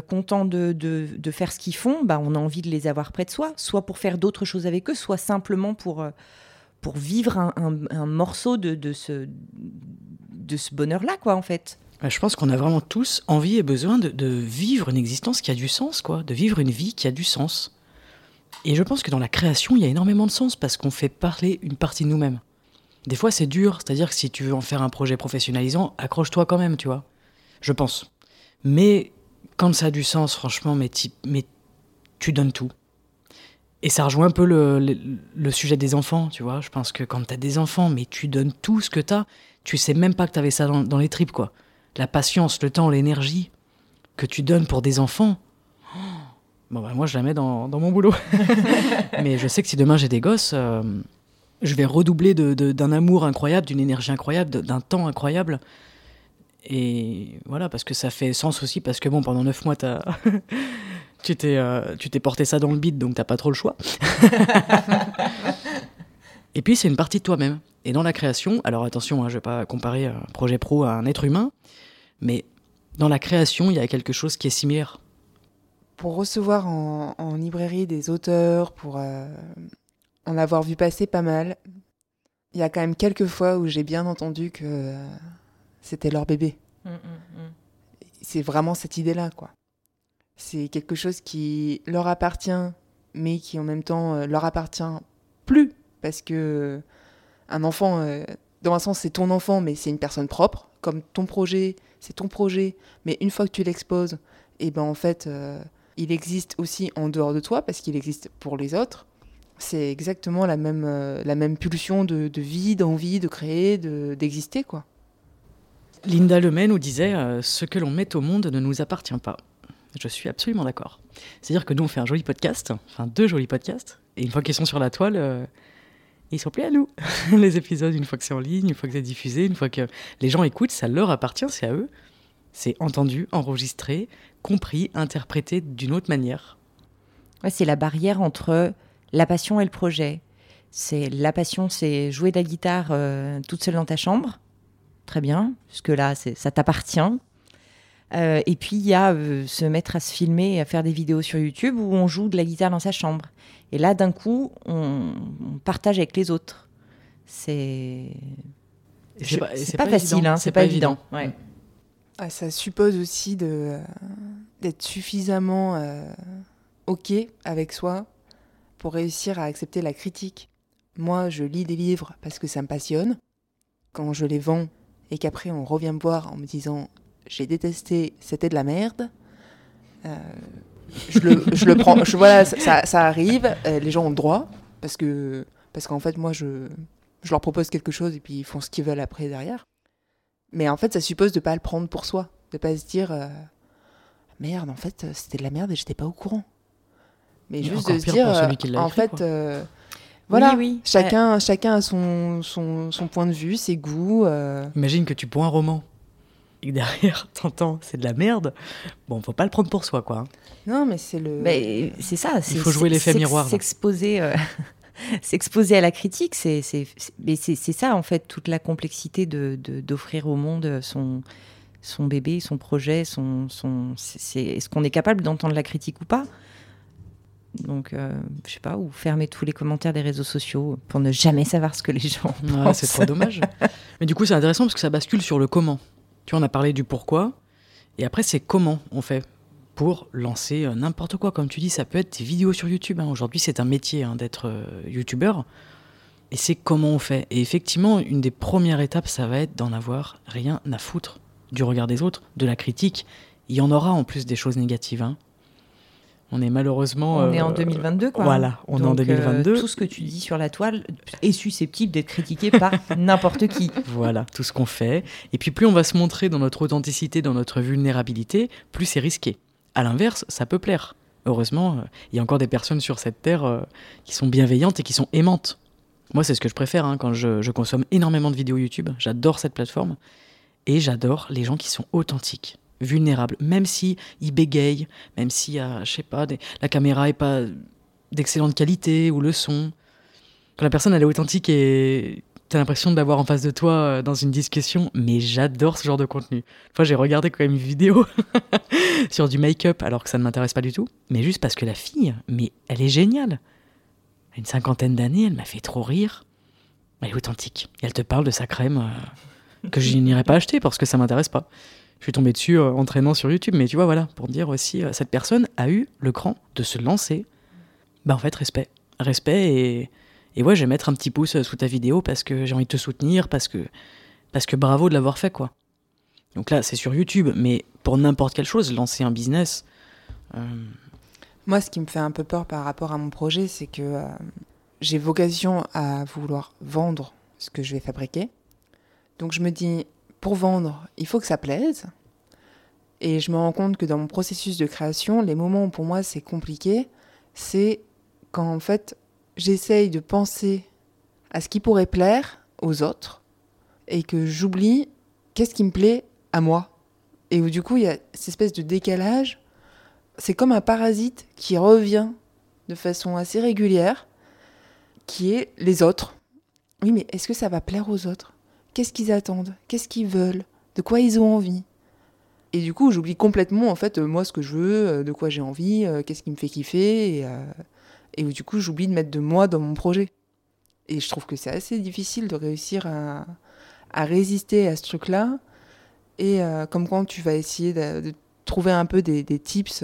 A: contents de, de, faire ce qu'ils font, bah, on a envie de les avoir près de soi, soit pour faire d'autres choses avec eux, soit simplement pour pour vivre un, morceau de, ce, de ce bonheur-là, quoi, en fait.
B: Je pense qu'on a vraiment tous envie et besoin de, vivre une existence qui a du sens, quoi, de vivre une vie qui a du sens. Et je pense que dans la création, il y a énormément de sens parce qu'on fait parler une partie de nous-mêmes. Des fois, c'est dur, c'est-à-dire que si tu veux en faire un projet professionnalisant, accroche-toi quand même, tu vois. Je pense. Mais quand ça a du sens, franchement, mais, mais tu donnes tout. Et ça rejoint un peu le, sujet des enfants, tu vois. Je pense que quand tu as des enfants, mais tu donnes tout ce que tu as, tu sais même pas que tu avais ça dans, les tripes, quoi. La patience, le temps, l'énergie que tu donnes pour des enfants. bon, bah, moi, je la mets dans, mon boulot. mais je sais que si demain j'ai des gosses, euh, je vais redoubler d'un amour incroyable, d'une énergie incroyable, d'un temps incroyable. Et voilà, parce que ça fait sens aussi, parce que bon, pendant neuf mois, tu as. Tu t'es, euh, tu t'es porté ça dans le bide, donc t'as pas trop le choix. et puis c'est une partie de toi-même. Et dans la création, alors attention, hein, je vais pas comparer un projet pro à un être humain, mais dans la création, il y a quelque chose qui est similaire.
C: Pour recevoir en, librairie des auteurs, pour euh, en avoir vu passer pas mal, il y a quand même quelques fois où j'ai bien entendu que euh, c'était leur bébé.
A: Mm, mm, mm.
C: C'est vraiment cette idée-là, quoi. C'est quelque chose qui leur appartient, mais qui en même temps euh, leur appartient plus, parce que euh, un enfant, euh, dans un sens, c'est ton enfant, mais c'est une personne propre, comme ton projet, c'est ton projet, mais une fois que tu l'exposes, et ben en fait, il existe aussi en dehors de toi, parce qu'il existe pour les autres. C'est exactement la même, la même pulsion de, de vie, d'envie, de créer, de- d'exister, quoi.
B: Linda Lemay nous disait Ce que l'on met au monde ne nous appartient pas. Je suis absolument d'accord. C'est-à-dire que nous, on fait un joli podcast, enfin deux jolis podcasts, et une fois qu'ils sont sur la toile, euh, ils sont plus à nous. Les épisodes, une fois que c'est en ligne, une fois que c'est diffusé, une fois que les gens écoutent, ça leur appartient, c'est à eux. C'est entendu, enregistré, compris, interprété d'une autre manière.
A: Ouais, c'est la barrière entre la passion et le projet. C'est la passion, c'est jouer de la guitare euh, toute seule dans ta chambre, très bien, puisque là, ça t'appartient. Euh, et puis il y a euh, se mettre à se filmer et à faire des vidéos sur YouTube où on joue de la guitare dans sa chambre. Et là, d'un coup, on, on partage avec les autres. C'est
B: pas- et
A: c'est pas, facile, hein, c'est pas évident. Ouais.
C: Ah, ça suppose aussi euh, d'être suffisamment euh, OK avec soi pour réussir à accepter la critique. Moi, je lis des livres parce que ça me passionne. Quand je les vends et qu'après on revient me voir en me disant j'ai détesté, c'était de la merde, euh, je, le, je le prends. je- voilà, ça- ça, arrive, euh, les gens ont le droit parce que parce qu'en fait, moi, je, je leur propose quelque chose et puis ils font ce qu'ils veulent après derrière. Mais en fait, ça suppose de pas le prendre pour soi, de pas se dire euh, merde, en fait, c'était de la merde et j'étais pas au courant. Mais juste de se dire, euh, en
B: écrit,
C: fait, euh, voilà,
A: Oui, oui.
C: chacun, chacun a son, son, son point de vue, ses goûts. euh,
B: Imagine que tu bois un roman et que derrière, t'entends c'est de la merde. Bon, faut pas le prendre pour soi, quoi. hein.
C: Non, mais c'est le.
A: Mais c'est ça. c'est-
B: faut jouer
A: c'est-
B: l'effet miroir.
A: S'exposer, euh, s'exposer à la critique, c'est, c'est, c'est- mais c'est, c'est ça en fait toute la complexité de, de- d'offrir au monde son son bébé, son projet, son, son est-ce qu'on est capable d'entendre la critique ou pas? Donc, euh, je sais pas, ou fermer tous les commentaires des réseaux sociaux pour ne jamais savoir ce que les gens
B: Ouais,
A: pensent.
B: c'est trop dommage. Mais du coup, c'est intéressant parce que ça bascule sur le comment. Tu on a parlé du pourquoi, et après, c'est comment on fait pour lancer euh, n'importe quoi. Comme tu dis, ça peut être des vidéos sur YouTube. hein. Aujourd'hui, c'est un métier hein, d'être euh, youtubeur. Et c'est comment on fait. Et effectivement, une des premières étapes, ça va être d'en avoir rien à foutre du regard des autres, de la critique. Il y en aura en plus des choses négatives. hein. On est malheureusement.
A: On est en
B: euh,
A: 2022, quoi.
B: Voilà, on est en
A: Donc, euh,
B: 2022.
A: tout ce que tu dis sur la toile est susceptible d'être critiqué par n'importe qui.
B: Voilà, tout ce qu'on fait. Et puis plus on va se montrer dans notre authenticité, dans notre vulnérabilité, plus c'est risqué. À l'inverse, ça peut plaire. Heureusement, euh, il y a encore des personnes sur cette terre euh, qui sont bienveillantes et qui sont aimantes. Moi, c'est ce que je préfère hein, quand je, je consomme énormément de vidéos YouTube. J'adore cette plateforme. Et j'adore les gens qui sont authentiques, vulnérables, même si ils bégayent, même si, euh, je sais pas, la caméra est pas d'excellente qualité ou le son. Quand la personne elle est authentique et t'as l'impression d'avoir en face de toi euh, dans une discussion, mais j'adore ce genre de contenu. Une fois, j'ai regardé quand même une vidéo sur du make-up alors que ça ne m'intéresse pas du tout, mais juste parce que la fille, mais elle est géniale. Une cinquantaine d'années, elle m'a fait trop rire. Elle est authentique. Et elle te parle de sa crème euh, que je n'irai pas acheter parce que ça m'intéresse pas. Je suis tombé dessus euh, en traînant sur YouTube, mais tu vois, voilà, pour dire aussi, euh, cette personne a eu le cran de se lancer. Bah, en fait, respect. Respect et, et ouais, je vais mettre un petit pouce euh, sous ta vidéo parce que j'ai envie de te soutenir, parce que, parce que bravo de l'avoir fait, quoi. Donc là, c'est sur YouTube, mais pour n'importe quelle chose, lancer un business.
C: Moi, ce qui me fait un peu peur par rapport à mon projet, c'est que j'ai vocation à vouloir vendre ce que je vais fabriquer. Donc je me dis, pour vendre, il faut que ça plaise. Et je me rends compte que dans mon processus de création, les moments où pour moi c'est compliqué, c'est quand en fait j'essaye de penser à ce qui pourrait plaire aux autres et que j'oublie qu'est-ce qui me plaît à moi. Et où du coup il y a cette espèce de décalage c'est comme un parasite qui revient de façon assez régulière, qui est les autres. Oui, mais est-ce que ça va plaire aux autres? Qu'est-ce qu'ils attendent Qu'est-ce qu'ils veulent De quoi ils ont envie Et du coup, j'oublie complètement, en fait, euh, moi, ce que je veux, euh, de quoi j'ai envie, euh, qu'est-ce qui me fait kiffer, et, du coup, j'oublie de mettre de moi dans mon projet. Et je trouve que c'est assez difficile de réussir à, résister à ce truc-là. Et comme quand tu vas essayer de, trouver un peu des, tips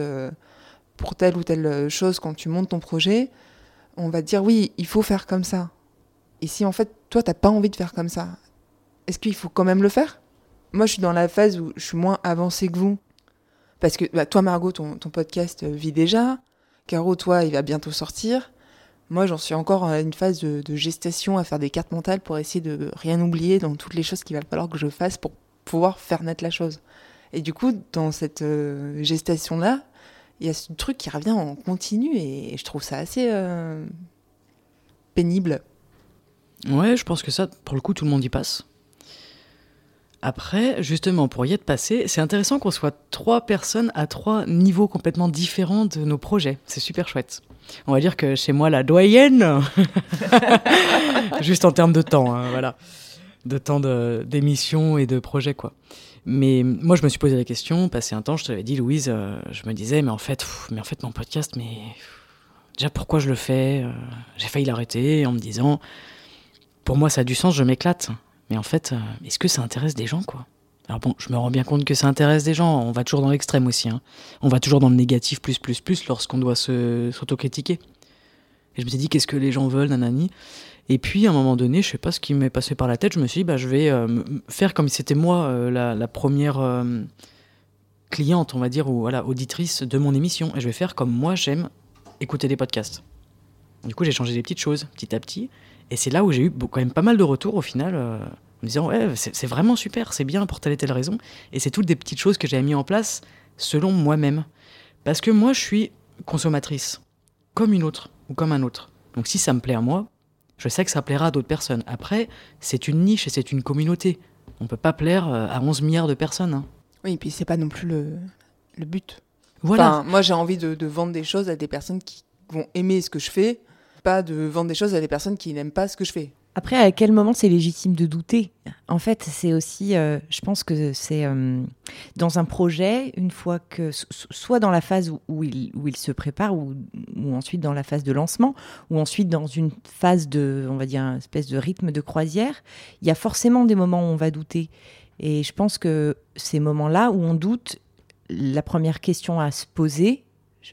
C: pour telle ou telle chose quand tu montes ton projet, on va te dire oui, il faut faire comme ça. Et si en fait, toi, t'as pas envie de faire comme ça, est-ce qu'il faut quand même le faire? Moi, je suis dans la phase où je suis moins avancée que vous. Parce que bah, toi, Margot, ton, podcast euh, vit déjà. Caro, toi, il va bientôt sortir. Moi, j'en suis encore à une phase de, de gestation, à faire des cartes mentales pour essayer de rien oublier dans toutes les choses qu'il va falloir que je fasse pour pouvoir faire naître la chose. Et du coup, dans cette euh, gestation-là, il y a ce truc qui revient en continu et je trouve ça assez euh, pénible.
B: Ouais, je pense que ça, pour le coup, tout le monde y passe. Après, justement, pour y être passé, c'est intéressant qu'on soit trois personnes à trois niveaux complètement différents de nos projets. C'est super chouette. On va dire que chez moi, la doyenne, juste en termes de temps, hein, voilà, de temps d'émission et de projet, quoi. Mais moi, je me suis posé la question, passé un temps, je te l'avais dit, Louise, euh, je me disais, mais en fait, mais en fait, mon podcast, mais déjà, pourquoi je le fais euh, J'ai failli l'arrêter en me disant, pour moi, ça a du sens, je m'éclate. Mais en fait, euh, est-ce que ça intéresse des gens, quoi? Alors bon, je me rends bien compte que ça intéresse des gens. On va toujours dans l'extrême aussi. Hein. On va toujours dans le négatif plus, plus, plus lorsqu'on doit se, s'autocritiquer. Et je me suis dit, qu'est-ce que les gens veulent, nanani? Et puis, à un moment donné, je sais pas ce qui m'est passé par la tête, je me suis dit, bah, je vais euh, faire comme si c'était moi euh, la, première cliente, on va dire, ou auditrice de mon émission. Et je vais faire comme moi j'aime écouter des podcasts. Du coup, j'ai changé des petites choses, petit à petit. Et c'est là où j'ai eu quand même pas mal de retours au final, en me disant, ouais, c'est vraiment super, c'est bien pour telle et telle raison. Et c'est toutes des petites choses que j'ai mis en place selon moi-même. Parce que moi, je suis consommatrice, comme une autre, ou comme un autre. Donc si ça me plaît à moi, je sais que ça plaira à d'autres personnes. Après, c'est une niche et c'est une communauté. On peut pas plaire euh, à 11 milliards de personnes. Hein.
C: Oui, et puis c'est pas non plus le, le but.
B: Voilà.
C: Enfin, moi, j'ai envie de, de, vendre des choses à des personnes qui vont aimer ce que je fais, pas de vendre des choses à des personnes qui n'aiment pas ce que je fais.
A: Après, à quel moment c'est légitime de douter? En fait, c'est aussi, euh, je pense que c'est euh, dans un projet, une fois que, soit dans la phase où, où, il, où il, se prépare, ou, ou, ensuite dans la phase de lancement, ou ensuite dans une phase de, on va dire, une espèce de rythme de croisière, il y a forcément des moments où on va douter. Et je pense que ces moments-là où on doute, la première question à se poser,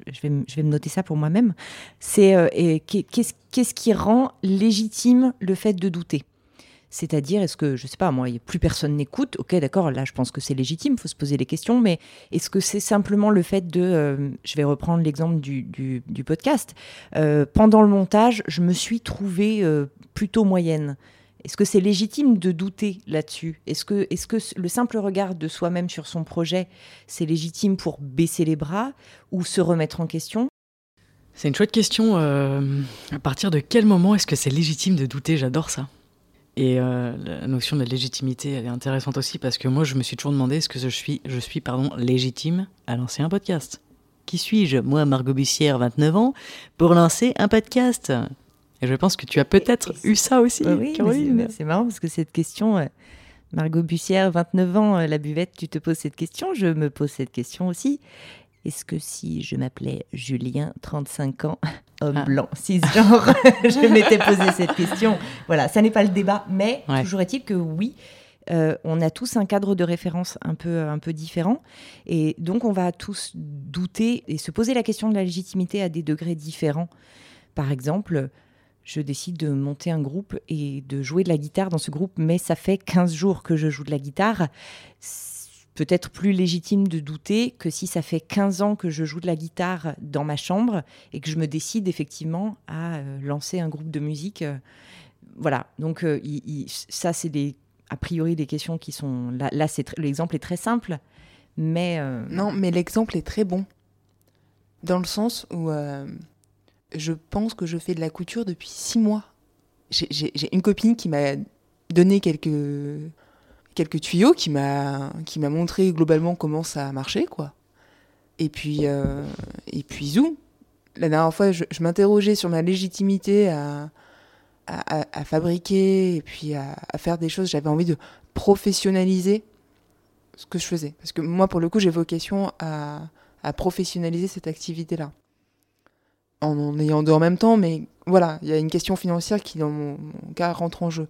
A: je vais, me noter ça pour moi-même, c'est euh, qu'est-ce qui rend légitime le fait de douter? C'est-à-dire, est-ce que, je sais pas, moi, plus personne n'écoute Ok, d'accord, là, je pense que c'est légitime, il faut se poser les questions, mais est-ce que c'est simplement le fait de. Euh, je vais reprendre l'exemple du, podcast. Euh, pendant le montage, je me suis trouvée plutôt moyenne? Est-ce que c'est légitime de douter là-dessus? Est-ce que, le simple regard de soi-même sur son projet, c'est légitime pour baisser les bras ou se remettre en question?
B: C'est une chouette question. Euh, à partir de quel moment est-ce que c'est légitime de douter? J'adore ça. Et euh, la notion de légitimité, elle est intéressante aussi parce que moi, je me suis toujours demandé est-ce que je suis, légitime à lancer un podcast? Qui suis-je? Moi, Margot Bussière, 29 ans, pour lancer un podcast et je pense que tu as peut-être eu ça aussi,
A: oui, Caroline. C'est marrant parce que cette question, euh, Margot Bussière, 29 ans, euh, la buvette, tu te poses cette question, je me pose cette question aussi. Est-ce que si je m'appelais Julien, 35 ans, homme ah. blanc, cisgenre, je m'étais posé cette question Voilà, ça n'est pas le débat, mais ouais. toujours est-il que oui, euh, on a tous un cadre de référence un peu, un peu différent. Et donc, on va tous douter et se poser la question de la légitimité à des degrés différents. Par exemple, je décide de monter un groupe et de jouer de la guitare dans ce groupe, mais ça fait 15 jours que je joue de la guitare. Peut-être plus légitime de douter que si ça fait 15 ans que je joue de la guitare dans ma chambre et que je me décide effectivement à euh, lancer un groupe de musique. Euh, voilà, donc euh, ça c'est des a priori des questions qui sont là. L'exemple est très simple, mais
C: non, mais l'exemple est très bon dans le sens où je pense que je fais de la couture depuis six mois. J'ai une copine qui m'a donné quelques, quelques tuyaux, qui m'a montré globalement comment ça marchait, quoi. Et puis, euh, et puis zou. La dernière fois, je, m'interrogeais sur ma légitimité à, à, à, fabriquer et puis à, à faire des choses. J'avais envie de professionnaliser ce que je faisais. Parce que moi, pour le coup, j'ai vocation à, à professionnaliser cette activité-là en en ayant deux en même temps, mais voilà, il y a une question financière qui, dans mon, cas, rentre en jeu.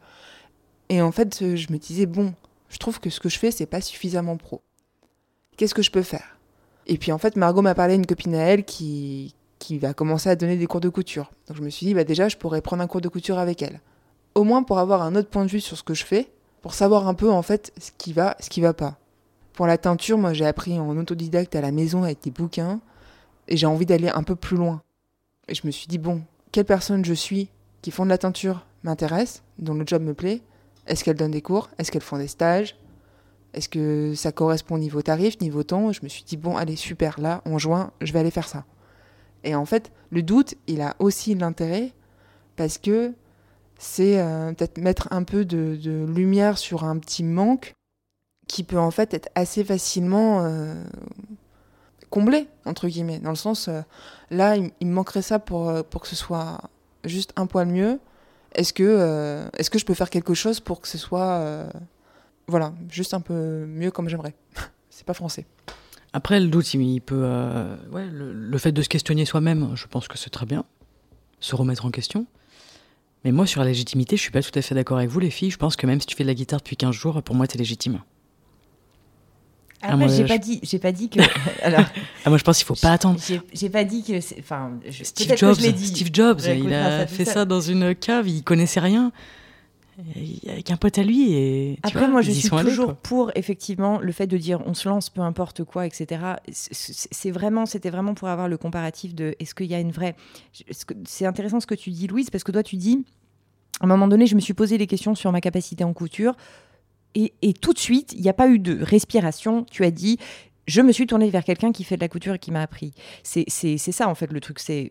C: Et en fait, euh, je me disais, bon, je trouve que ce que je fais, c'est pas suffisamment pro. Qu'est-ce que je peux faire? Et puis en fait, Margot m'a parlé d'une copine à elle qui, qui va commencer à donner des cours de couture. Donc je me suis dit, bah déjà, je pourrais prendre un cours de couture avec elle. Au moins pour avoir un autre point de vue sur ce que je fais, pour savoir un peu en fait ce qui va, ce qui va pas. Pour la teinture, moi j'ai appris en autodidacte à la maison avec des bouquins, et j'ai envie d'aller un peu plus loin. Et je me suis dit, bon, quelle personne je suis qui font de la teinture m'intéresse, dont le job me plaît. Est-ce qu'elles donnent des cours? Est-ce qu'elles font des stages? Est-ce que ça correspond niveau tarif, niveau temps? Je me suis dit, bon, allez, super, là, en juin, je vais aller faire ça. Et en fait, le doute, il a aussi l'intérêt parce que c'est euh, peut-être mettre un peu de, lumière sur un petit manque qui peut en fait être assez facilement euh, comblé, entre guillemets. Dans le sens, euh, là, il, me manquerait ça pour, euh, pour que ce soit juste un poil mieux. Est-ce que, euh, est-ce que je peux faire quelque chose pour que ce soit, voilà, juste un peu mieux comme j'aimerais? C'est pas français.
B: Après, le doute, il peut. le, le fait de se questionner soi-même, je pense que c'est très bien. Se remettre en question. Mais moi, sur la légitimité, je suis pas tout à fait d'accord avec vous, les filles. Je pense que même si tu fais de la guitare depuis 15 jours, pour moi, t'es légitime.
A: Après,
B: moi,
A: j'ai
B: je-
A: pas dit, j'ai pas dit que. alors,
B: Ah, moi, je pense qu'il faut pas attendre.
A: j'ai pas dit que. Enfin, je-
B: Steve Jobs,
A: que je l'ai dit.
B: Steve Jobs,
A: Ouais,
B: il a fait ça dans une cave, il connaissait rien. Avec un pote à lui et.
A: Après,
B: vois,
A: moi, je suis
B: allés,
A: toujours pour, effectivement, le fait de dire on se lance peu importe quoi, etc. C'est- vraiment, c'était vraiment pour avoir le comparatif de est-ce qu'il y a une vraie. C'est intéressant ce que tu dis, Louise, parce que toi, tu dis, à un moment donné, je me suis posé des questions sur ma capacité en couture. Et, et tout de suite, il n'y a pas eu de respiration. Tu as dit, je me suis tournée vers quelqu'un qui fait de la couture et qui m'a appris. C'est ça, en fait, le truc. C'est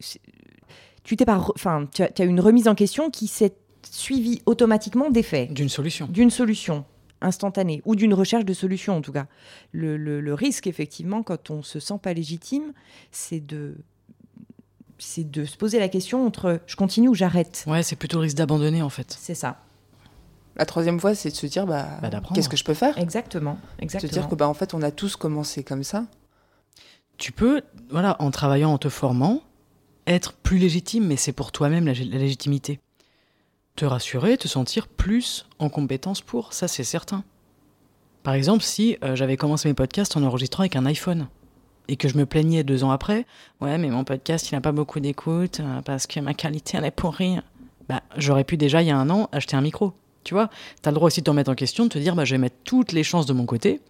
A: tu t'es pas, enfin, tu as, as une remise en question qui s'est suivie automatiquement des faits
B: D'une solution.
A: d'une solution instantanée ou d'une recherche de solution en tout cas. Le, le- le risque effectivement quand on se sent pas légitime, c'est de c'est de se poser la question entre je continue ou j'arrête?
B: Ouais, c'est plutôt le risque d'abandonner en fait.
A: C'est ça.
C: La troisième fois, c'est de se dire, bah,
B: Bah,
C: qu'est-ce que je peux faire?
A: Exactement.
C: Se
A: Exactement.
C: dire que, bah, en fait, on a tous commencé comme ça.
B: Tu peux, voilà, en travaillant, en te formant, être plus légitime, mais c'est pour toi-même la, la légitimité. Te rassurer, te sentir plus en compétence pour, ça c'est certain. Par exemple, si euh, j'avais commencé mes podcasts en enregistrant avec un iPhone et que je me plaignais deux ans après, ouais, mais mon podcast il n'a pas beaucoup d'écoute euh, parce que ma qualité elle est pourrie, bah j'aurais pu déjà il y a un an acheter un micro. Tu vois, t'as le droit aussi de te remettre en question, de te dire bah je vais mettre toutes les chances de mon côté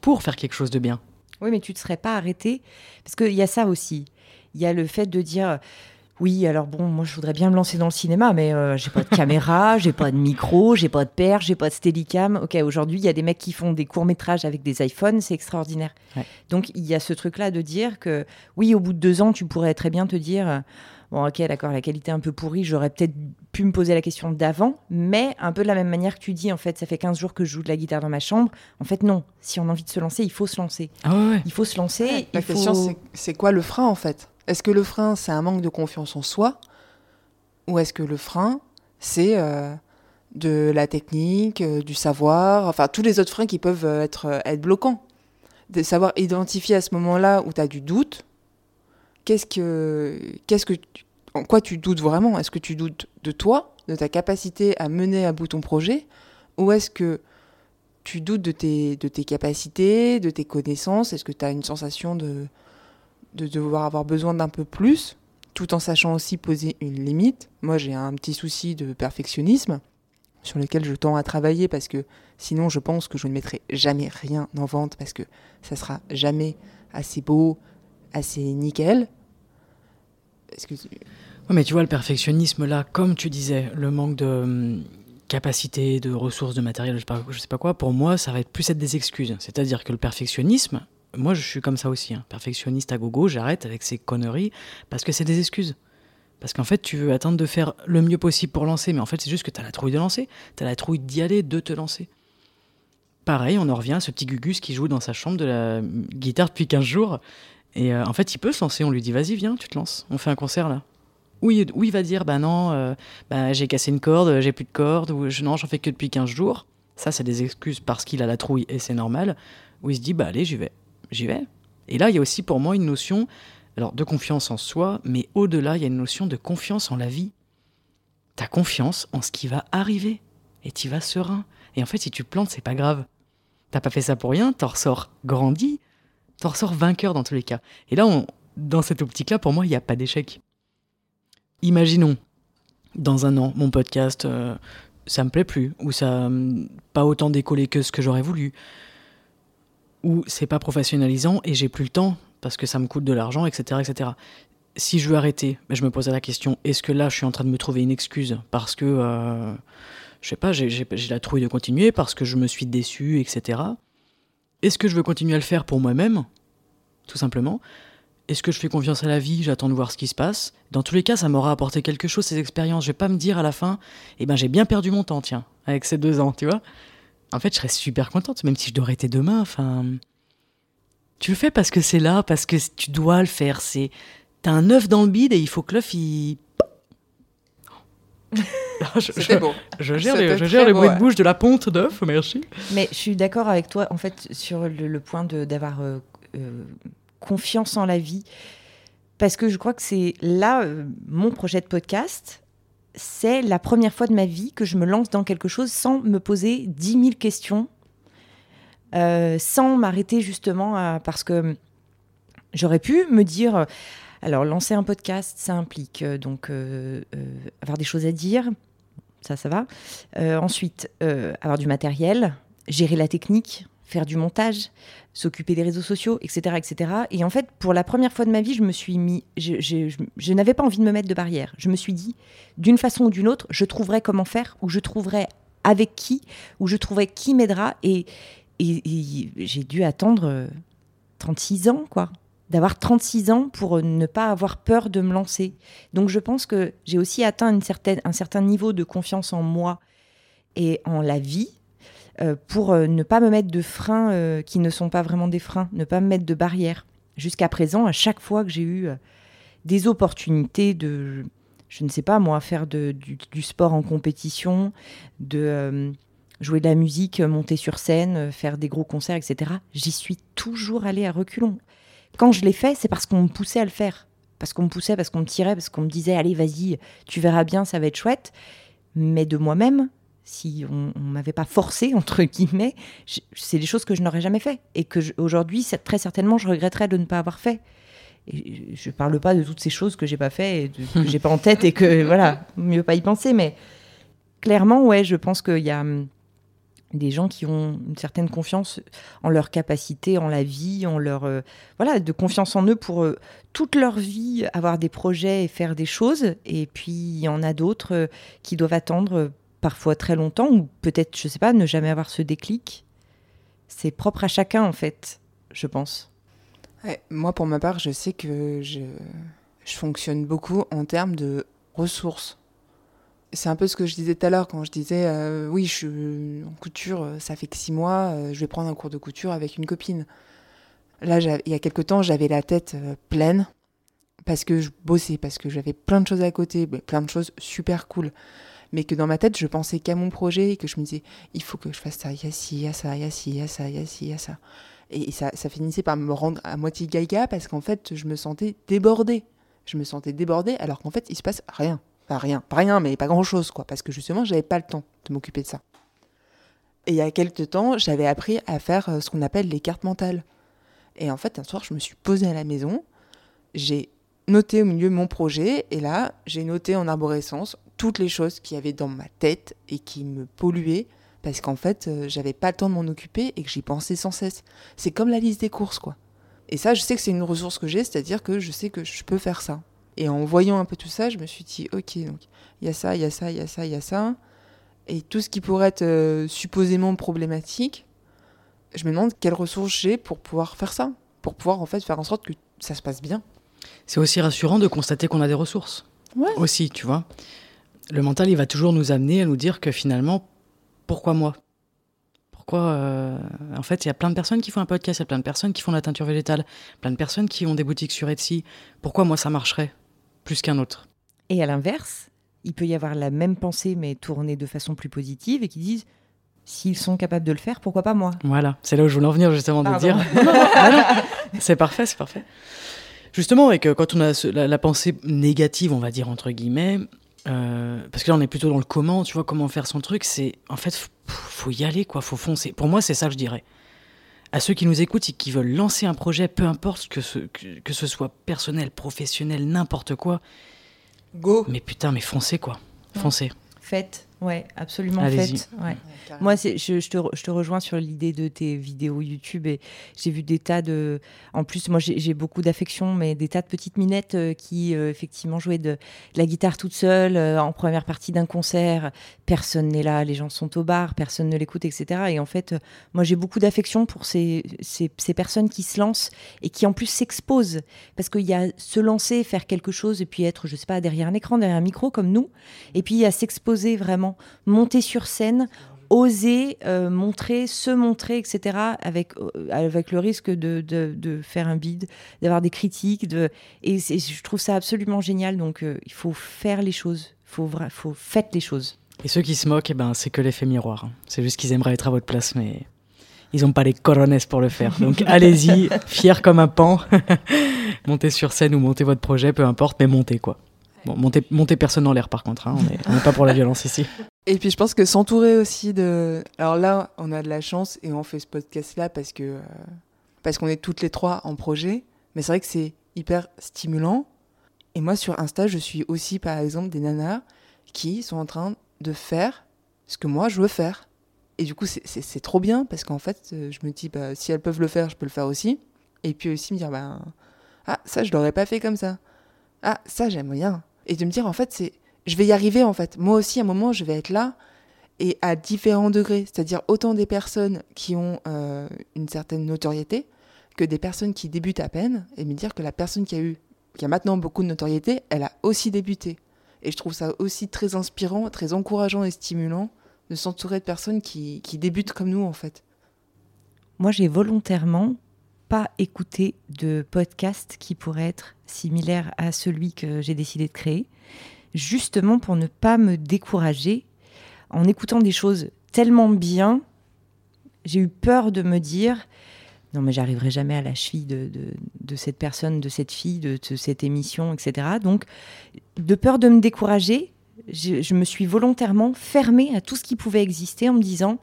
B: pour faire quelque chose de bien.
A: Oui, mais tu ne te serais pas arrêté parce qu'il y a ça aussi. Il y a le fait de dire oui, alors bon, moi je voudrais bien me lancer dans le cinéma, mais euh, j'ai pas de caméra, j'ai pas de micro, j'ai pas de perche, j'ai pas de steadicam. Ok, aujourd'hui il y a des mecs qui font des courts métrages avec des iPhones, c'est extraordinaire.
B: Ouais.
A: Donc il y a ce truc-là de dire que oui, au bout de deux ans, tu pourrais très bien te dire bon, ok, d'accord, la qualité est un peu pourrie, j'aurais peut-être pu me poser la question d'avant, mais un peu de la même manière que tu dis, en fait, ça fait 15 jours que je joue de la guitare dans ma chambre. En fait, non. Si on a envie de se lancer, il faut se lancer.
B: Ah ouais.
A: Il faut se lancer.
C: La
A: il faut...
C: question, c'est- c'est quoi le frein, en fait? Est-ce que le frein, c'est un manque de confiance en soi? Ou est-ce que le frein, c'est euh, de la technique, euh, du savoir, enfin, tous les autres freins qui peuvent euh, être, euh, être bloquants De savoir identifier à ce moment-là où tu as du doute, qu'est-ce que, en quoi tu doutes vraiment? Est-ce que tu doutes de toi, de ta capacité à mener à bout ton projet? Ou est-ce que tu doutes de tes, de tes capacités, de tes connaissances? Est-ce que tu as une sensation de, de devoir avoir besoin d'un peu plus, tout en sachant aussi poser une limite? Moi, j'ai un petit souci de perfectionnisme sur lequel je tends à travailler parce que sinon, je pense que je ne mettrai jamais rien en vente parce que ça sera jamais assez beau, assez nickel. Que tu-
B: Ouais, mais tu vois, le perfectionnisme, là, comme tu disais, le manque de hum, capacité, de ressources, de matériel, je sais, pas, sais pas quoi, pour moi, ça va être plus être des excuses. C'est-à-dire que le perfectionnisme, moi, je suis comme ça aussi, hein, perfectionniste à gogo, j'arrête avec ces conneries, parce que c'est des excuses. Parce qu'en fait, tu veux attendre de faire le mieux possible pour lancer, mais en fait, c'est juste que tu as la trouille de lancer, tu as la trouille d'y aller, de te lancer. Pareil, on en revient à ce petit Gugus qui joue dans sa chambre de la guitare depuis 15 jours. Et euh, en fait, il peut se lancer. On lui dit, vas-y, viens, tu te lances. On fait un concert là. Ou il, va dire, bah non, euh, bah, j'ai cassé une corde, j'ai plus de corde, ou non, j'en fais que depuis 15 jours. Ça, c'est des excuses parce qu'il a la trouille et c'est normal. Ou il se dit, bah allez, j'y vais. J'y vais. Et là, il y a aussi pour moi une notion alors de confiance en soi, mais au-delà, il y a une notion de confiance en la vie. T'as confiance en ce qui va arriver et tu vas serein. Et en fait, si tu plantes, c'est pas grave. T'as pas fait ça pour rien, t'en ressors grandi, t'en ressors vainqueur dans tous les cas. Et là, on, dans cette optique-là, pour moi, il n'y a pas d'échec. Imaginons, dans un an, mon podcast, euh, ça me plaît plus, ou ça pas autant décollé que ce que j'aurais voulu, ou c'est pas professionnalisant et j'ai plus le temps parce que ça me coûte de l'argent, etc., etc. Si je veux arrêter, ben, je me posais la question est-ce que là, je suis en train de me trouver une excuse parce que euh, je sais pas, j'ai la trouille de continuer parce que je me suis déçu, etc. Est-ce que je veux continuer à le faire pour moi-même, tout simplement est-ce que je fais confiance à la vie? J'attends de voir ce qui se passe. Dans tous les cas, ça m'aura apporté quelque chose, ces expériences. Je vais pas me dire à la fin, eh ben j'ai bien perdu mon temps, tiens, avec ces deux ans, tu vois. En fait, je serais super contente, même si je dois arrêter demain. Enfin, tu le fais parce que c'est là, parce que tu dois le faire. C'est, t'as un œuf dans le bide et il faut que l'œuf il.
C: je, C'était beau.
B: Je gère, les, je gère bruits de bouche de la ponte d'œuf, merci.
A: Mais je suis d'accord avec toi, en fait, sur le, point d'avoir euh, euh, confiance en la vie. Parce que je crois que c'est là, euh, mon projet de podcast, c'est la première fois de ma vie que je me lance dans quelque chose sans me poser dix mille questions, euh, sans m'arrêter justement parce que j'aurais pu me dire, alors lancer un podcast, ça implique euh, donc avoir des choses à dire, ça, ça va. ensuite, avoir du matériel, gérer la technique, faire du montage, s'occuper des réseaux sociaux, etc., etc. Et en fait, pour la première fois de ma vie, je me suis mis, je, n'avais pas envie de me mettre de barrière. Je me suis dit, d'une façon ou d'une autre, je trouverai comment faire, ou je trouverai avec qui, ou je trouverai qui m'aidera. Et, j'ai dû attendre 36 euh, ans, quoi. D'avoir 36 ans pour ne pas avoir peur de me lancer. Donc je pense que j'ai aussi atteint un certain niveau de confiance en moi et en la vie euh, pour euh, ne pas me mettre de freins euh, qui ne sont pas vraiment des freins, ne pas me mettre de barrières. Jusqu'à présent, à chaque fois que j'ai eu des opportunités de, je ne sais pas moi, faire du, sport en compétition, de jouer de la musique, monter sur scène, faire des gros concerts, etc., j'y suis toujours allée à reculons. Quand je l'ai fait, c'est parce qu'on me poussait à le faire. Parce qu'on me poussait, parce qu'on me tirait, parce qu'on me disait, allez, vas-y, tu verras bien, ça va être chouette. Mais de moi-même, si on, ne m'avait pas forcé entre guillemets, c'est des choses que je n'aurais jamais fait et que aujourd'hui très certainement je regretterais de ne pas avoir fait. Et je parle pas de toutes ces choses que j'ai pas fait et que j'ai pas en tête et que voilà, mieux pas y penser, mais clairement ouais, je pense qu'il y a hum, des gens qui ont une certaine confiance en leur capacité, en la vie, en leur euh, voilà, de confiance en eux pour euh, toute leur vie avoir des projets et faire des choses. Et puis il y en a d'autres euh, qui doivent attendre parfois très longtemps, ou peut-être, je sais pas, ne jamais avoir ce déclic. C'est propre à chacun, en fait, je pense.
C: moi, pour ma part, je sais que je, je fonctionne beaucoup en termes de ressources. C'est un peu ce que je disais tout à l'heure quand je disais euh, oui, je suis en couture, ça fait que six mois, euh, je vais prendre un cours de couture avec une copine. Là, il y a quelque temps, j'avais la tête euh, pleine parce que je bossais, parce que j'avais plein de choses à côté, plein de choses super cool mais que dans ma tête, je pensais qu'à mon projet et que je me disais, il faut que je fasse ça, il y a ci, il y a ça, il y a ci, il y a ça, il y a ci, il y a ça. Et ça, ça finissait par me rendre à moitié gaïga parce qu'en fait, je me sentais débordée. Je me sentais débordée alors qu'en fait, il se passe rien. Rien, pas rien, mais pas grand-chose, quoi. Parce que justement, j'avais pas le temps de m'occuper de ça. Et il y a quelques temps, j'avais appris à faire euh, ce qu'on appelle les cartes mentales. Et en fait, un soir, je me suis posée à la maison, j'ai noté au milieu mon projet, et là, j'ai noté en arborescence toutes les choses qu'il y avait dans ma tête et qui me polluaient parce qu'en fait, euh, j'avais pas le temps de m'en occuper et que j'y pensais sans cesse. C'est comme la liste des courses, quoi. Et ça, je sais que c'est une ressource que j'ai, c'est-à-dire que je sais que je peux faire ça. Et en voyant un peu tout ça, je me suis dit, ok, donc il y a ça, il y a ça, il y a ça, il y a ça. Et tout ce qui pourrait être euh, supposément problématique, je me demande quelles ressources j'ai pour pouvoir faire ça, pour pouvoir en fait faire en sorte que ça se passe bien.
B: C'est aussi rassurant de constater qu'on a des ressources.
C: Ouais.
B: Aussi, tu vois le mental, il va toujours nous amener à nous dire que finalement, pourquoi moi? Pourquoi euh, En fait, il y a plein de personnes qui font un podcast, il y a plein de personnes qui font de la teinture végétale, plein de personnes qui ont des boutiques sur Etsy. Pourquoi moi ça marcherait? Plus qu'un autre
A: Et à l'inverse, il peut y avoir la même pensée mais tournée de façon plus positive et qui disent s'ils sont capables de le faire, pourquoi pas moi?
B: Voilà, c'est là où je voulais en venir justement de dire. c'est parfait, c'est parfait. Justement, avec, quand on a la, pensée négative, on va dire entre guillemets, parce que là on est plutôt dans le comment, tu vois, comment faire son truc, c'est en fait, faut y aller, quoi, faut foncer. Pour moi, c'est ça que je dirais. À ceux qui nous écoutent et qui veulent lancer un projet, peu importe que ce, que, ce soit personnel, professionnel, n'importe quoi.
C: Go
B: Mais putain, mais foncez, quoi. Foncez.
A: Faites. Ouais, absolument fait. Ouais. Moi, c'est, je, je, te, je, te, rejoins sur l'idée de tes vidéos YouTube et j'ai vu des tas de. En plus, moi, j'ai, beaucoup d'affection, mais des tas de petites minettes euh, qui, euh, effectivement, jouaient de, la guitare toute seule euh, en première partie d'un concert. Personne n'est là, les gens sont au bar, personne ne l'écoute, etc. Et en fait, moi, j'ai beaucoup d'affection pour ces, ces, ces, personnes qui se lancent et qui, en plus, s'exposent. Parce qu'il y a se lancer, faire quelque chose et puis être, je sais pas, derrière un écran, derrière un micro, comme nous. Et puis, il y a s'exposer vraiment monter sur scène, oser euh, montrer, se montrer, etc., avec, euh, avec le risque de, de, faire un bide, d'avoir des critiques. De... Et je trouve ça absolument génial. Donc, euh, il faut faire les choses. Il faut, faut faire les choses.
B: Et ceux qui se moquent, eh ben, c'est que l'effet miroir. Hein. C'est juste qu'ils aimeraient être à votre place, mais ils n'ont pas les corones pour le faire. Donc, allez-y, fier comme un pan. montez sur scène ou montez votre projet, peu importe, mais montez, quoi. Bon, monter, personne dans l'air par contre, hein, on n'est pas pour la violence ici.
C: Et puis je pense que s'entourer aussi de... Alors là, on a de la chance et on fait ce podcast-là parce que euh, parce qu'on est toutes les trois en projet. Mais c'est vrai que c'est hyper stimulant. Et moi, sur Insta, je suis aussi, par exemple, des nanas qui sont en train de faire ce que moi, je veux faire. Et du coup, c'est trop bien parce qu'en fait, euh, je me dis, bah, si elles peuvent le faire, je peux le faire aussi. Et puis aussi me dire, bah, ah, ça, je l'aurais pas fait comme ça. Ah, ça, j'aime bien et de me dire en fait c'est je vais y arriver en fait. Moi aussi à un moment je vais être là et à différents degrés, c'est-à-dire autant des personnes qui ont euh, une certaine notoriété que des personnes qui débutent à peine et me dire que la personne qui a eu qui a maintenant beaucoup de notoriété, elle a aussi débuté. Et je trouve ça aussi très inspirant, très encourageant et stimulant de s'entourer de personnes qui, qui débutent comme nous en fait.
A: Moi j'ai volontairement pas de podcast qui pourrait être similaire à celui que j'ai décidé de créer, justement pour ne pas me décourager en écoutant des choses tellement bien. J'ai eu peur de me dire non mais j'arriverai jamais à la cheville de, de, cette personne, de cette fille, de, cette émission, etc. Donc, de peur de me décourager, je, je, me suis volontairement fermée à tout ce qui pouvait exister en me disant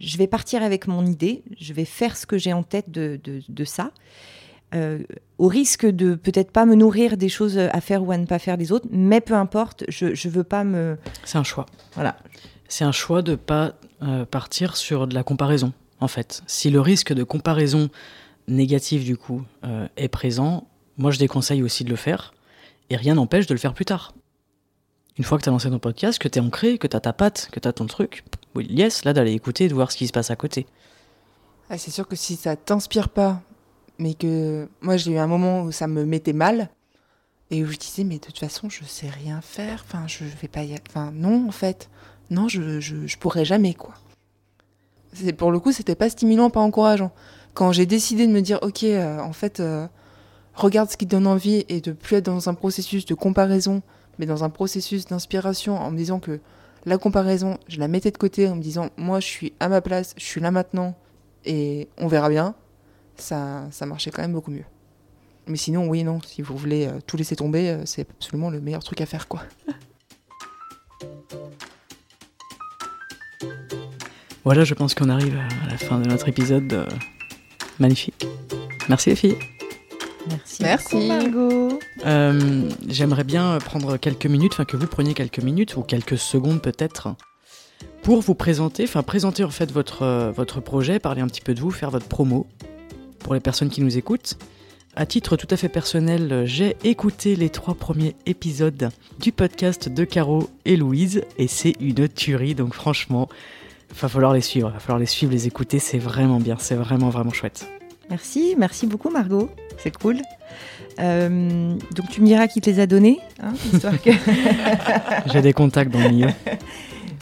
A: je vais partir avec mon idée, je vais faire ce que j'ai en tête de, de, ça, euh, au risque de peut-être pas me nourrir des choses à faire ou à ne pas faire des autres, mais peu importe, je ne veux pas me...
B: C'est un choix.
A: Voilà.
B: C'est un choix de pas euh, partir sur de la comparaison, en fait. Si le risque de comparaison négative, du coup, euh, est présent, moi je déconseille aussi de le faire, et rien n'empêche de le faire plus tard. Une fois que tu as lancé ton podcast, que tu es ancré, que tu as ta patte, que tu as ton truc, oui, yes, là d'aller écouter et de voir ce qui se passe à côté.
C: Ah, c'est sûr que si ça t'inspire pas, mais que moi j'ai eu un moment où ça me mettait mal et où je disais mais de toute façon je sais rien faire, enfin je vais pas y enfin non en fait, non je, je, je pourrais jamais quoi. C'est pour le coup c'était pas stimulant, pas encourageant. Quand j'ai décidé de me dire ok euh, en fait euh, regarde ce qui te donne envie et de plus être dans un processus de comparaison, mais dans un processus d'inspiration en me disant que la comparaison, je la mettais de côté en me disant, moi, je suis à ma place, je suis là maintenant, et on verra bien. Ça, ça marchait quand même beaucoup mieux. Mais sinon, oui, non, si vous voulez euh, tout laisser tomber, euh, c'est absolument le meilleur truc à faire, quoi.
B: Voilà, je pense qu'on arrive à la fin de notre épisode. Euh, magnifique. Merci les filles.
A: Merci. Merci. Margot.
B: Euh, j'aimerais bien prendre quelques minutes, enfin que vous preniez quelques minutes ou quelques secondes peut-être, pour vous présenter, enfin présenter en fait votre, euh, votre projet, parler un petit peu de vous, faire votre promo pour les personnes qui nous écoutent. À titre tout à fait personnel, j'ai écouté les trois premiers épisodes du podcast de Caro et Louise et c'est une tuerie, donc franchement, il va falloir les suivre, il va falloir les suivre, les écouter, c'est vraiment bien, c'est vraiment vraiment chouette.
A: Merci, merci beaucoup Margot, c'est cool. Euh, donc tu me diras qui te les a donnés, hein, que...
B: J'ai des contacts dans le milieu.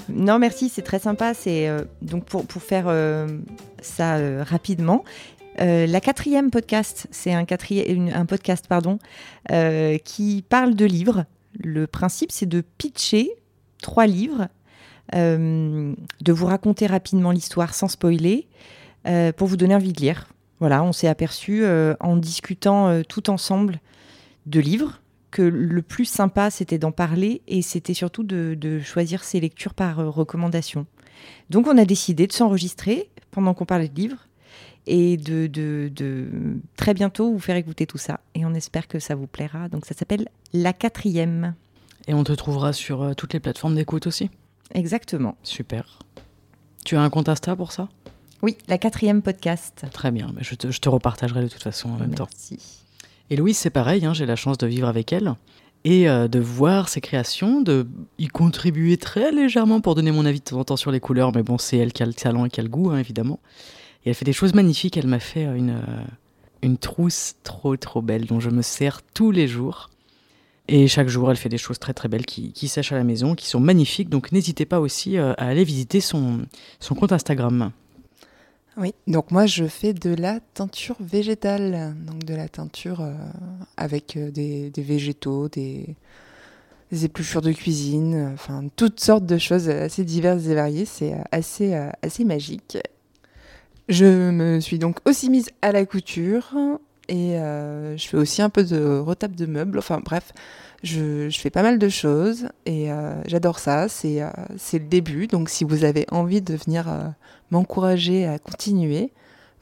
A: Non, merci, c'est très sympa. C'est euh, donc pour, pour faire euh, ça rapidement. la quatrième podcast, c'est un, quatrième, un podcast pardon, qui parle de livres. Le principe, c'est de pitcher trois livres, de vous raconter rapidement l'histoire sans spoiler, pour vous donner envie de lire. Voilà, on s'est aperçu euh, en discutant euh, tout ensemble de livres, que le plus sympa, c'était d'en parler et c'était surtout de, choisir ses lectures par euh, recommandation. Donc on a décidé de s'enregistrer pendant qu'on parlait de livres et de, de, très bientôt vous faire écouter tout ça. Et on espère que ça vous plaira. Donc ça s'appelle La quatrième.
B: Et on te trouvera sur toutes les plateformes d'écoute aussi?
A: Exactement.
B: Super. Tu as un compte Insta pour ça?
A: Oui, la quatrième podcast.
B: Très bien, je te, je te repartagerai de toute façon en même
A: Merci.
B: temps. Et Louise, c'est pareil, hein, j'ai la chance de vivre avec elle et euh, de voir ses créations, de y contribuer très légèrement pour donner mon avis de temps en temps sur les couleurs, mais bon, c'est elle qui a le talent et qui a le goût, hein, évidemment. Et elle fait des choses magnifiques, elle m'a fait euh, une, euh, une trousse trop trop belle dont je me sers tous les jours. Et chaque jour, elle fait des choses très très belles qui, qui sèchent à la maison, qui sont magnifiques. Donc n'hésitez pas aussi à aller visiter son, son compte Instagram.
C: Oui, donc moi je fais de la teinture végétale, donc de la teinture euh, avec euh, des, végétaux, des, épluchures de cuisine, enfin toutes sortes de choses assez diverses et variées, c'est euh, assez, assez magique. Je me suis donc aussi mise à la couture et je fais aussi un peu de retape de meubles, enfin bref, je, fais pas mal de choses et euh, j'adore ça. Euh, c'est le début. Donc si vous avez envie de venir euh, m'encourager à continuer,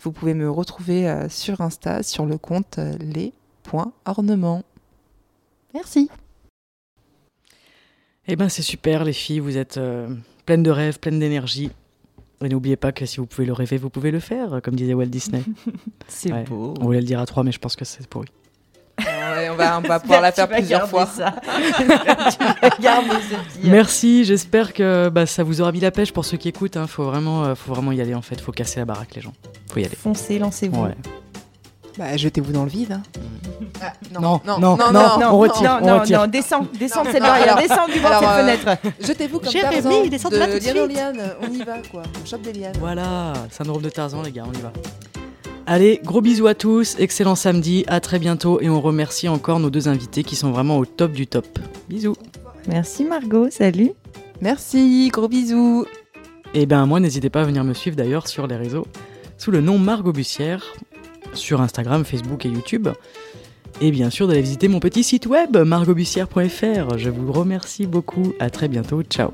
C: vous pouvez me retrouver sur Insta sur le compte les.ornements. Merci.
B: Eh ben c'est super les filles, vous êtes pleines de rêves, pleines d'énergie. Et n'oubliez pas que si vous pouvez le rêver, vous pouvez le faire, comme disait Walt Disney.
A: c'est beau.
B: On voulait le dire à trois, mais je pense que c'est pourri
C: on va, pouvoir la faire plusieurs fois.
B: Merci, j'espère que bah, ça vous aura mis la pêche pour ceux qui écoutent. Hein. Faut, vraiment, euh, faut vraiment y aller en fait, faut casser la baraque les gens. Faut y aller.
A: Foncez, lancez-vous.
C: Bah, jetez-vous dans le vide. Hein.
B: Ah, non, non, non, non, on retire.
A: Non, non, non, descends, descends de cette barrière, descends du bord de cette euh, fenêtre.
C: Jetez-vous comme Tarzan, descends de, de liane en liane, on y va quoi, on chope des lianes.
B: Voilà, syndrome de Tarzan les gars, on y va. Allez, gros bisous à tous, excellent samedi, à très bientôt et on remercie encore nos deux invités qui sont vraiment au top du top. Bisous.
A: Merci Margot, salut.
C: Merci, gros bisous.
B: Et eh ben moi, n'hésitez pas à venir me suivre d'ailleurs sur les réseaux sous le nom Margot Bussière sur Instagram, Facebook et YouTube. Et bien sûr d'aller visiter mon petit site web margotbussière.fr. Je vous remercie beaucoup, à très bientôt, ciao.